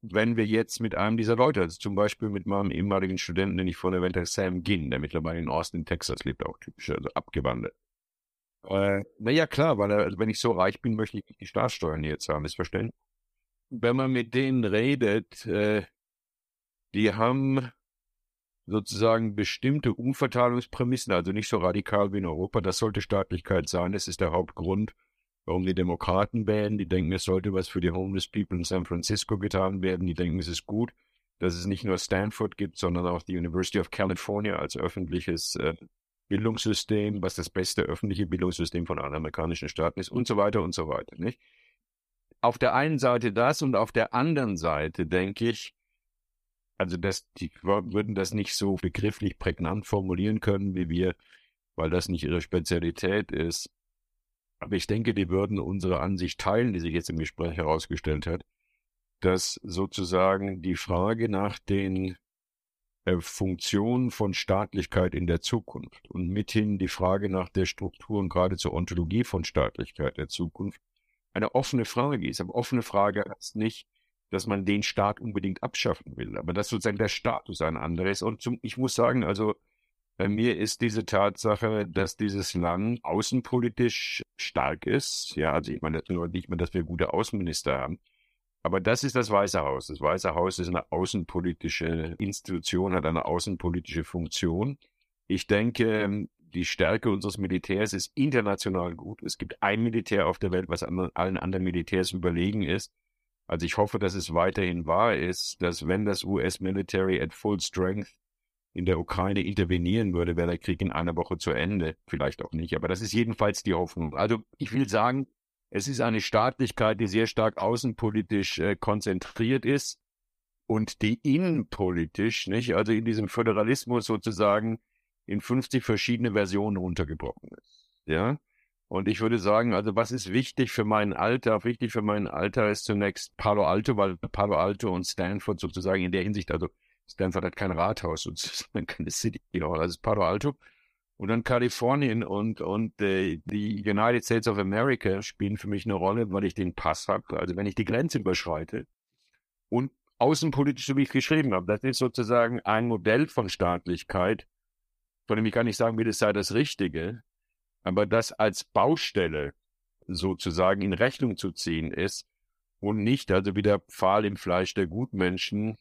wenn wir jetzt mit einem dieser Leute, also zum Beispiel mit meinem ehemaligen Studenten, den ich vorhin erwähnt habe, Sam Ginn, der mittlerweile in Austin, Texas lebt, auch typisch, also abgewandelt. Äh, naja, klar, weil er, also wenn ich so reich bin, möchte ich die Staatssteuern jetzt haben, ist verständlich. Wenn man mit denen redet, äh, die haben sozusagen bestimmte Umverteilungsprämissen, also nicht so radikal wie in Europa. Das sollte Staatlichkeit sein. Das ist der Hauptgrund, warum die Demokraten wählen. Die denken, es sollte was für die Homeless People in San Francisco getan werden. Die denken, es ist gut, dass es nicht nur Stanford gibt, sondern auch die University of California als öffentliches äh, Bildungssystem, was das beste öffentliche Bildungssystem von allen amerikanischen Staaten ist und so weiter und so weiter. Nicht? Auf der einen Seite das und auf der anderen Seite denke ich, also das, die würden das nicht so begrifflich prägnant formulieren können wie wir, weil das nicht ihre Spezialität ist. Aber ich denke, die würden unsere Ansicht teilen, die sich jetzt im Gespräch herausgestellt hat, dass sozusagen die Frage nach den äh, Funktion von Staatlichkeit in der Zukunft und mithin die Frage nach der Struktur und gerade zur Ontologie von Staatlichkeit der Zukunft eine offene Frage ist. Aber offene Frage heißt nicht, dass man den Staat unbedingt abschaffen will, aber dass sozusagen der Status ein anderer ist. Und zum, ich muss sagen, also bei mir ist diese Tatsache, dass dieses Land außenpolitisch stark ist. Ja, also ich meine nur nicht mehr, dass wir gute Außenminister haben, aber das ist das Weiße Haus. Das Weiße Haus ist eine außenpolitische Institution, hat eine außenpolitische Funktion. Ich denke, die Stärke unseres Militärs ist international gut. Es gibt ein Militär auf der Welt, was allen anderen Militärs überlegen ist. Also ich hoffe, dass es weiterhin wahr ist, dass wenn das US-Military at full strength in der Ukraine intervenieren würde, wäre der Krieg in einer Woche zu Ende. Vielleicht auch nicht, aber das ist jedenfalls die Hoffnung. Also ich will sagen, es ist eine Staatlichkeit, die sehr stark außenpolitisch äh, konzentriert ist und die innenpolitisch, nicht, also in diesem Föderalismus sozusagen in 50 verschiedene Versionen runtergebrochen ist. Ja. Und ich würde sagen, also was ist wichtig für meinen Alter? Wichtig für meinen Alter ist zunächst Palo Alto, weil Palo Alto und Stanford sozusagen in der Hinsicht, also Stanford hat kein Rathaus sozusagen, keine City Hall, also Palo Alto. Und dann Kalifornien und, und äh, die United States of America spielen für mich eine Rolle, weil ich den Pass habe. Also wenn ich die Grenze überschreite und außenpolitisch, so wie ich geschrieben habe, das ist sozusagen ein Modell von Staatlichkeit, von dem ich gar nicht sagen will, es sei das Richtige, aber das als Baustelle sozusagen in Rechnung zu ziehen ist und nicht, also wie der Pfahl im Fleisch der Gutmenschen,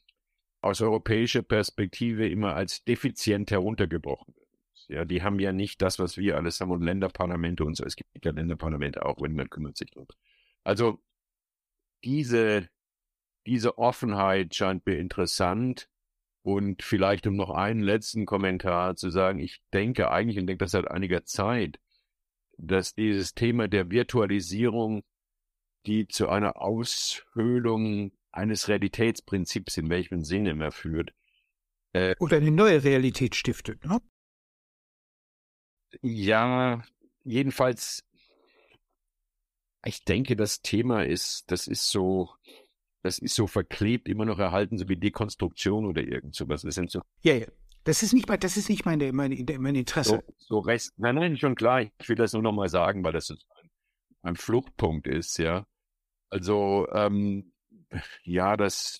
aus europäischer Perspektive immer als defizient heruntergebrochen wird. Ja, die haben ja nicht das, was wir alles haben und Länderparlamente und so. Es gibt ja Länderparlamente auch, wenn man kümmert sich drum. Also diese, diese Offenheit scheint mir interessant und vielleicht um noch einen letzten Kommentar zu sagen, ich denke eigentlich und denke das seit einiger Zeit, dass dieses Thema der Virtualisierung, die zu einer Aushöhlung eines Realitätsprinzips in welchem Sinne mehr führt. Äh, Oder eine neue Realität stiftet, ne? Ja, jedenfalls, ich denke, das Thema ist, das ist so, das ist so verklebt, immer noch erhalten, so wie Dekonstruktion oder irgend sowas. Das sind so. Ja, ja. Das ist nicht, das ist nicht meine, meine, mein Interesse. So, so Rest, nein, nein, schon klar. Ich will das nur noch mal sagen, weil das ein, ein Fluchtpunkt ist, ja. Also, ähm, ja, das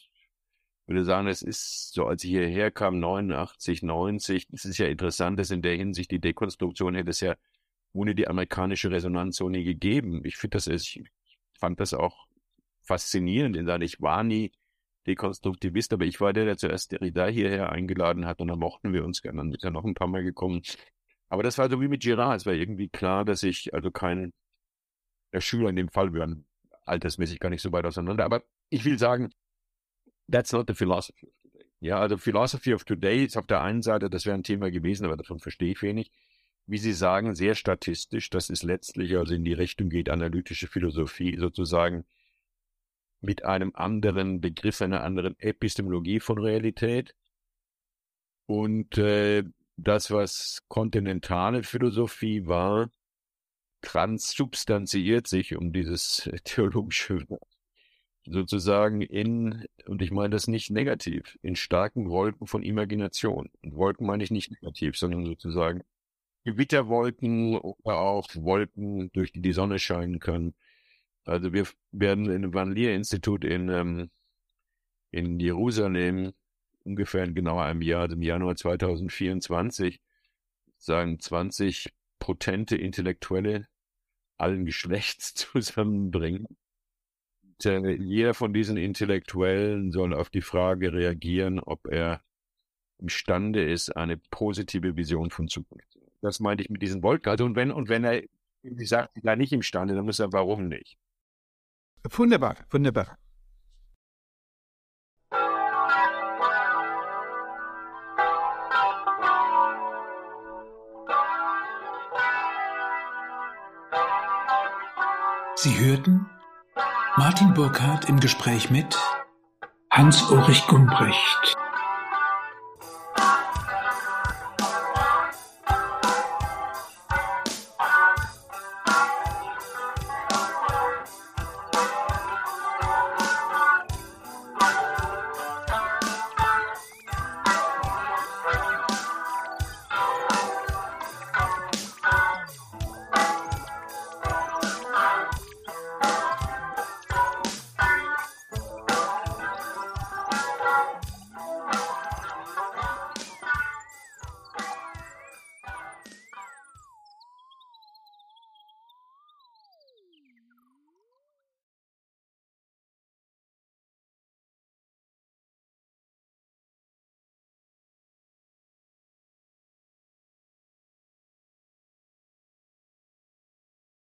würde sagen, es ist so, als ich hierher kam, 89, 90, es ist ja interessant, dass in der Hinsicht die Dekonstruktion hätte es ja ohne die amerikanische Resonanz so nie gegeben. Ich finde das, ich fand das auch faszinierend in seiner, ich war nie Dekonstruktivist, aber ich war der, der zuerst Derrida hierher eingeladen hat und dann mochten wir uns gerne. Dann ist er noch ein paar Mal gekommen. Aber das war so wie mit Girard. Es war irgendwie klar, dass ich also kein, der Schüler in dem Fall, wir waren altersmäßig gar nicht so weit auseinander. Aber ich will sagen, that's not the philosophy of today. Ja, also Philosophy of today ist auf der einen Seite, das wäre ein Thema gewesen, aber davon verstehe ich wenig. Wie Sie sagen, sehr statistisch, das ist letztlich also in die Richtung geht, analytische Philosophie sozusagen mit einem anderen Begriff, einer anderen Epistemologie von Realität. Und äh, das, was kontinentale Philosophie war, transsubstanziiert sich, um dieses theologische sozusagen in, und ich meine das nicht negativ, in starken Wolken von Imagination. Und Wolken meine ich nicht negativ, sondern sozusagen Gewitterwolken oder auch Wolken, durch die die Sonne scheinen kann. Also wir werden im Van Leer Institut in, ähm, in Jerusalem ungefähr in genau einem Jahr, im Januar 2024, sagen 20 potente Intellektuelle allen Geschlechts zusammenbringen äh, jeder von diesen Intellektuellen soll auf die Frage reagieren, ob er imstande ist, eine positive Vision von Zukunft. Das meinte ich mit diesen Wolken. Also und wenn, und wenn er sagt, er nicht imstande, dann muss er, warum nicht? Wunderbar, wunderbar. Sie hörten Martin Burkhardt im Gespräch mit Hans-Ulrich Gumbrecht